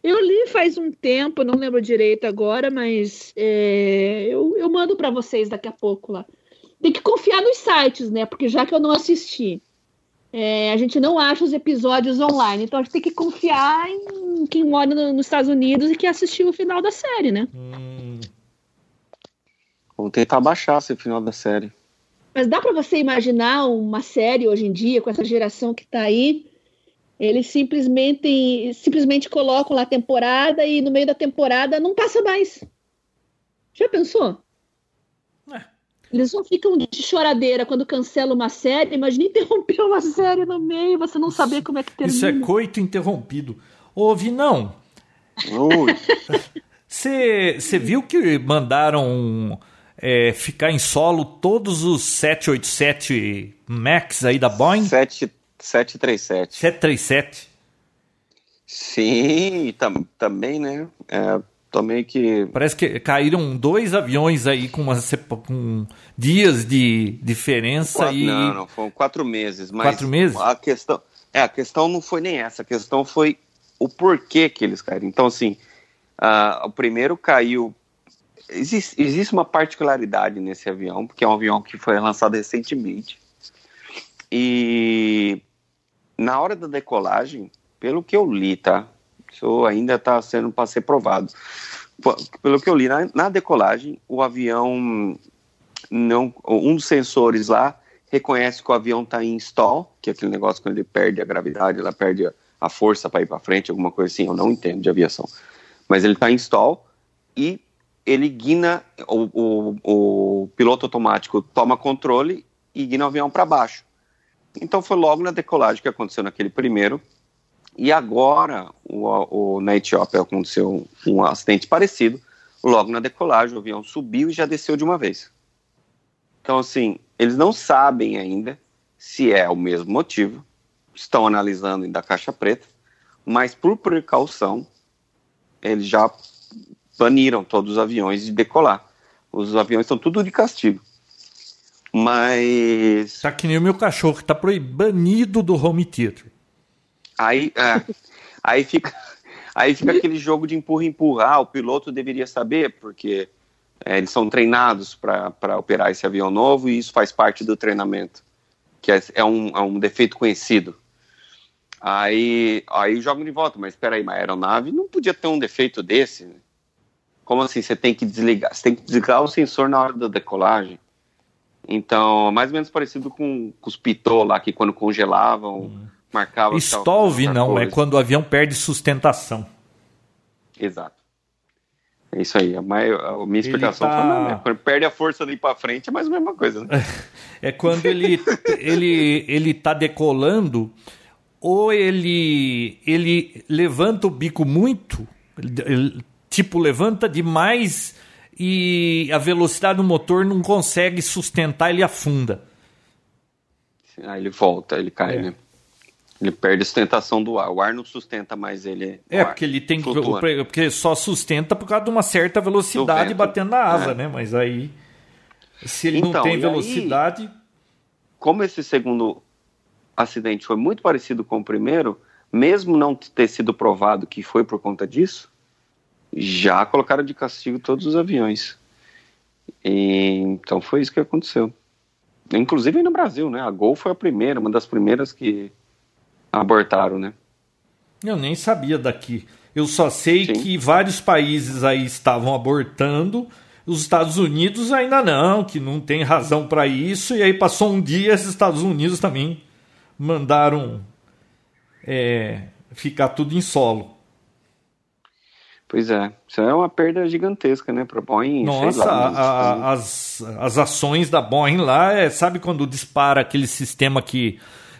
S3: Eu li faz um tempo, não lembro direito agora, mas é, eu, eu mando para vocês daqui a pouco lá. Tem que confiar nos sites, né? Porque já que eu não assisti, é, a gente não acha os episódios online. Então a gente tem que confiar em quem mora no, nos Estados Unidos e que assistiu o final da série, né? Hum.
S2: Vamos tentar baixar esse final da série.
S3: Mas dá para você imaginar uma série hoje em dia, com essa geração que está aí, eles simplesmente, simplesmente colocam lá a temporada e no meio da temporada não passa mais. Já pensou? Eles não ficam de choradeira quando cancela uma série. Imagina interromper uma série no meio, você não saber como é que termina.
S4: Isso é coito interrompido. Ouve, não. Você viu que mandaram é, ficar em solo todos os 787 Max aí da Boeing?
S2: 7, 737.
S4: 737.
S2: Sim, tam, também, né? É, também que.
S4: Parece que caíram dois aviões aí com, uma, com dias de diferença
S2: quatro,
S4: e.
S2: Não, não, foram quatro meses. Mas
S4: quatro meses?
S2: A questão, é, a questão não foi nem essa, a questão foi o porquê que eles caíram. Então, assim, uh, o primeiro caiu. Existe, existe uma particularidade nesse avião, porque é um avião que foi lançado recentemente. E na hora da decolagem, pelo que eu li, tá? Isso ainda está sendo para ser provado. Pelo que eu li, na, na, decolagem, o avião não, um dos sensores lá reconhece que o avião está em stall, que é aquele negócio quando ele perde a gravidade, ela perde a, a força para ir para frente, alguma coisa assim. Eu não entendo de aviação, mas ele está em stall e ele guina o, o, o piloto automático toma controle e guina o avião para baixo. Então foi logo na decolagem que aconteceu naquele primeiro. E agora, o, o, na Etiópia aconteceu um acidente parecido. Logo na decolagem, o avião subiu e já desceu de uma vez. Então, assim, eles não sabem ainda se é o mesmo motivo. Estão analisando da caixa preta. Mas, por precaução, eles já baniram todos os aviões de decolar. Os aviões estão tudo de castigo. Mas.
S4: Tá que nem o meu cachorro, que tá banido do home theater.
S2: Aí, é, aí fica. Aí fica aquele jogo de empurra-empurrar. Ah, o piloto deveria saber, porque é, eles são treinados para operar esse avião novo e isso faz parte do treinamento, que é, é, um, é um defeito conhecido. Aí, aí jogam de volta, mas espera aí, uma aeronave não podia ter um defeito desse. Né? Como assim? Você tem que desligar? Você tem que desligar o sensor na hora da decolagem. Então, mais ou menos parecido com, com os pitô lá, que quando congelavam, hum. Marcavam...
S4: Stolve não, é quando o avião perde sustentação.
S2: Exato. É isso aí. A, minha, a minha explicação tá... foi, não, né? quando perde a força ali para frente é mais a mesma coisa. Né?
S4: É quando ele, ele, ele tá decolando, ou ele, ele levanta o bico muito, ele, tipo, levanta demais e a velocidade do motor não consegue sustentar, ele afunda.
S2: Aí ele volta, ele cai, é. né? Ele perde a sustentação do ar. O ar não sustenta mais ele.
S4: É, porque ele tem que. Porque só sustenta por causa de uma certa velocidade batendo na asa, é. né? Mas aí. Se ele então, não tem velocidade. Aí,
S2: como esse segundo acidente foi muito parecido com o primeiro, mesmo não ter sido provado que foi por conta disso, já colocaram de castigo todos os aviões. E, então foi isso que aconteceu. Inclusive no Brasil, né? A Gol foi a primeira, uma das primeiras que abortaram, né?
S4: Eu nem sabia daqui. Eu só sei Sim. que vários países aí estavam abortando, os Estados Unidos ainda não, que não tem razão para isso. E aí passou um dia, os Estados Unidos também mandaram é, ficar tudo em solo.
S2: Pois é, isso é uma perda gigantesca, né, para Boeing.
S4: Nossa, lá, a, as, as ações da Boeing lá, é, sabe quando dispara aquele sistema que,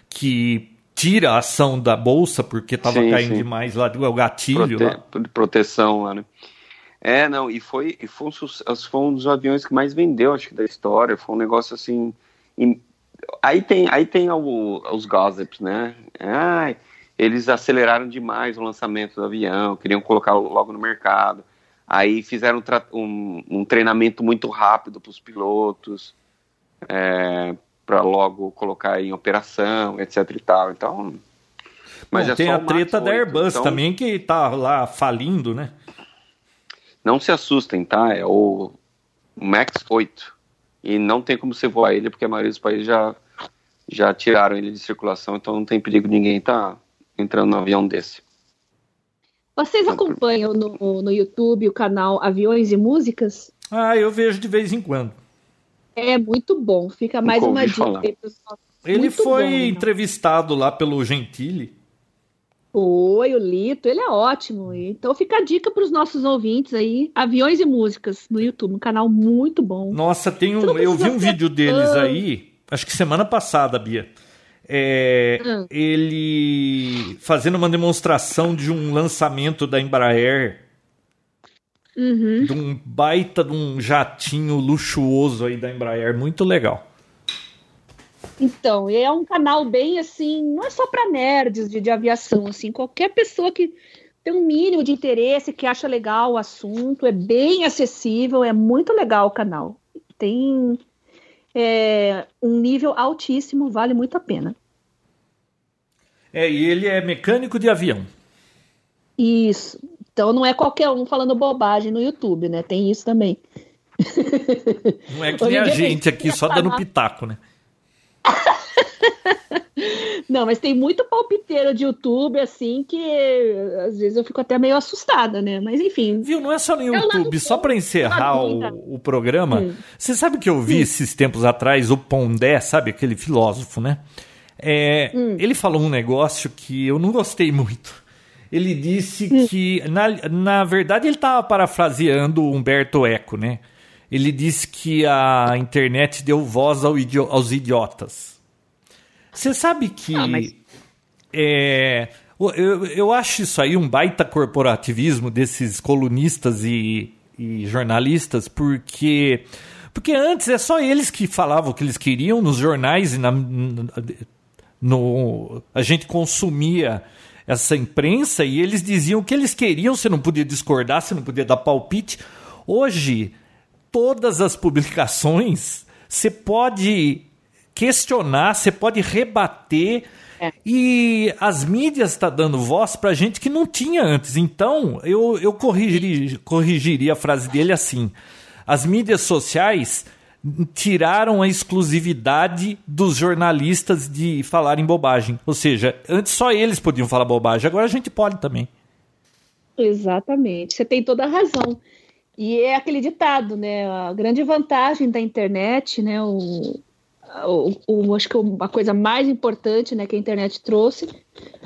S4: que tira a ação da bolsa porque estava caindo sim. demais lá, o gatilho Prote
S2: lá. Proteção lá, né? É, não, e foi, e foi, um, foi um dos aviões que mais vendeu, acho que, da história. Foi um negócio assim aí tem, aí tem o, os gossips, né? Ai, eles aceleraram demais o lançamento do avião, queriam colocar logo no mercado. Aí fizeram um, um treinamento muito rápido para os pilotos, é, para logo colocar em operação, etc e tal. Então,
S4: mas Bom, é tem a treta 8, da Airbus então... também que está lá falindo, né?
S2: Não se assustem, tá? É o Max 8. E não tem como você voar ele, porque a maioria dos países já, já tiraram ele de circulação, então não tem perigo de ninguém estar tá entrando no avião desse.
S3: Vocês acompanham no, no YouTube o canal Aviões e Músicas?
S4: Ah, eu vejo de vez em quando.
S3: É muito bom, fica mais uma dica.
S4: Ele foi bom, entrevistado lá pelo Gentili.
S3: Foi, o Lito, ele é ótimo. Então fica a dica para os nossos ouvintes aí, Aviões e Músicas no YouTube, um canal muito bom.
S4: Nossa, tem um, eu vi um vídeo deles aí, acho que semana passada, Bia. É, hum. Ele fazendo uma demonstração de um lançamento da Embraer, uhum. de um baita de um jatinho luxuoso aí da Embraer, muito legal.
S3: Então, é um canal bem assim, não é só para nerds de, de aviação, assim, qualquer pessoa que tem um mínimo de interesse, que acha legal o assunto, é bem acessível, é muito legal o canal. Tem é, um nível altíssimo, vale muito a pena.
S4: É, e ele é mecânico de avião.
S3: Isso. Então não é qualquer um falando bobagem no YouTube, né? Tem isso também.
S4: Não é que nem a gente aqui só dando pitaco, né?
S3: Não, mas tem muito palpiteiro de YouTube, assim, que às vezes eu fico até meio assustada, né? Mas enfim.
S4: Viu, não é só no YouTube. Só para encerrar o, o, programa, hum. você sabe que eu vi hum. esses tempos atrás o Pondé, sabe aquele filósofo, né? É, hum. Ele falou um negócio que eu não gostei muito. Ele disse que, na, na verdade, ele estava parafraseando Humberto Eco, né? Ele disse que a internet deu voz ao idi aos idiotas. Você sabe que. Ah, mas... é, eu, eu acho isso aí um baita corporativismo desses colunistas e, e jornalistas, porque. Porque antes é só eles que falavam o que eles queriam nos jornais e na, no, a gente consumia essa imprensa e eles diziam o que eles queriam, você não podia discordar, você não podia dar palpite. Hoje, todas as publicações você pode questionar, você pode rebater. É. E as mídias estão tá dando voz para gente que não tinha antes. Então, eu, eu corrigiria, corrigiria a frase dele assim: as mídias sociais tiraram a exclusividade dos jornalistas de falarem bobagem. Ou seja, antes só eles podiam falar bobagem, agora a gente pode também.
S3: Exatamente, você tem toda a razão. E é aquele ditado, né? A grande vantagem da internet, né? O, o, o, acho que a coisa mais importante né, que a internet trouxe.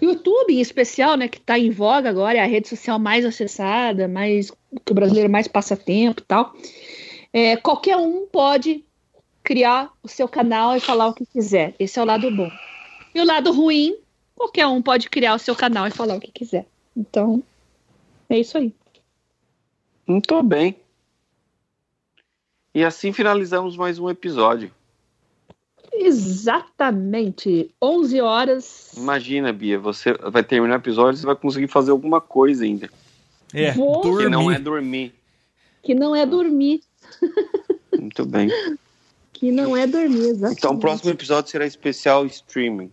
S3: YouTube, em especial, né, que está em voga agora, é a rede social mais acessada, mais que o brasileiro mais passa tempo e tal. É, qualquer um pode criar o seu canal e falar o que quiser. Esse é o lado bom. E o lado ruim, qualquer um pode criar o seu canal e falar o que quiser. Então, é isso aí.
S2: Muito bem. E assim finalizamos mais um episódio.
S3: Exatamente. 11 horas.
S2: Imagina, Bia, você vai terminar o episódio e vai conseguir fazer alguma coisa ainda.
S4: É, Vou...
S2: que não é dormir.
S3: Que não é dormir.
S2: Muito bem.
S3: que não é dormir, exatamente.
S2: Então o próximo episódio será especial streaming.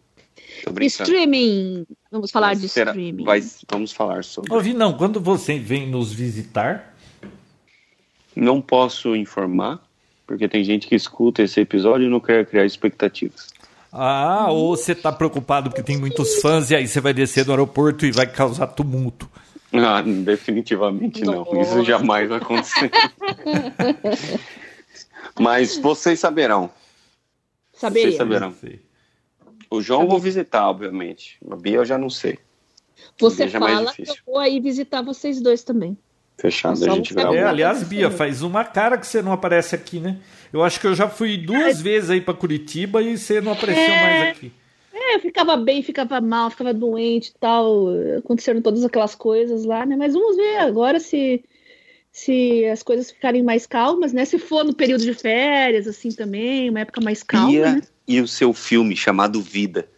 S3: Streaming. Vamos falar de será, streaming.
S2: Vai, vamos falar sobre.
S4: Ouvi, não, quando você vem nos visitar.
S2: Não posso informar, porque tem gente que escuta esse episódio e não quer criar expectativas.
S4: Ah, ou você está preocupado porque tem muitos fãs e aí você vai descer do aeroporto e vai causar tumulto.
S2: Ah, definitivamente não. não. Isso jamais vai acontecer. Mas vocês saberão.
S3: Saberia.
S2: Vocês saberão. O João eu vou visitar, obviamente. A Bia eu já não sei.
S3: Você é fala, eu vou aí visitar vocês dois também.
S2: Fechado, a gente grava.
S4: É, aliás, Bia, faz uma cara que você não aparece aqui, né? Eu acho que eu já fui duas é. vezes aí para Curitiba e você não apareceu é. mais aqui.
S3: É, eu ficava bem, ficava mal, ficava doente e tal. Aconteceram todas aquelas coisas lá, né? Mas vamos ver agora se se as coisas ficarem mais calmas, né? Se for no período de férias, assim também, uma época mais calma. E,
S2: né? e o seu filme chamado Vida.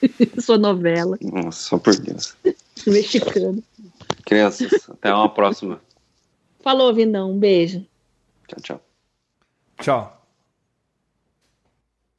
S3: Sua novela.
S2: Nossa, só por Deus.
S3: Mexicano.
S2: Crianças, até uma próxima.
S3: Falou, Vinão. Um beijo.
S2: Tchau, tchau.
S4: Tchau.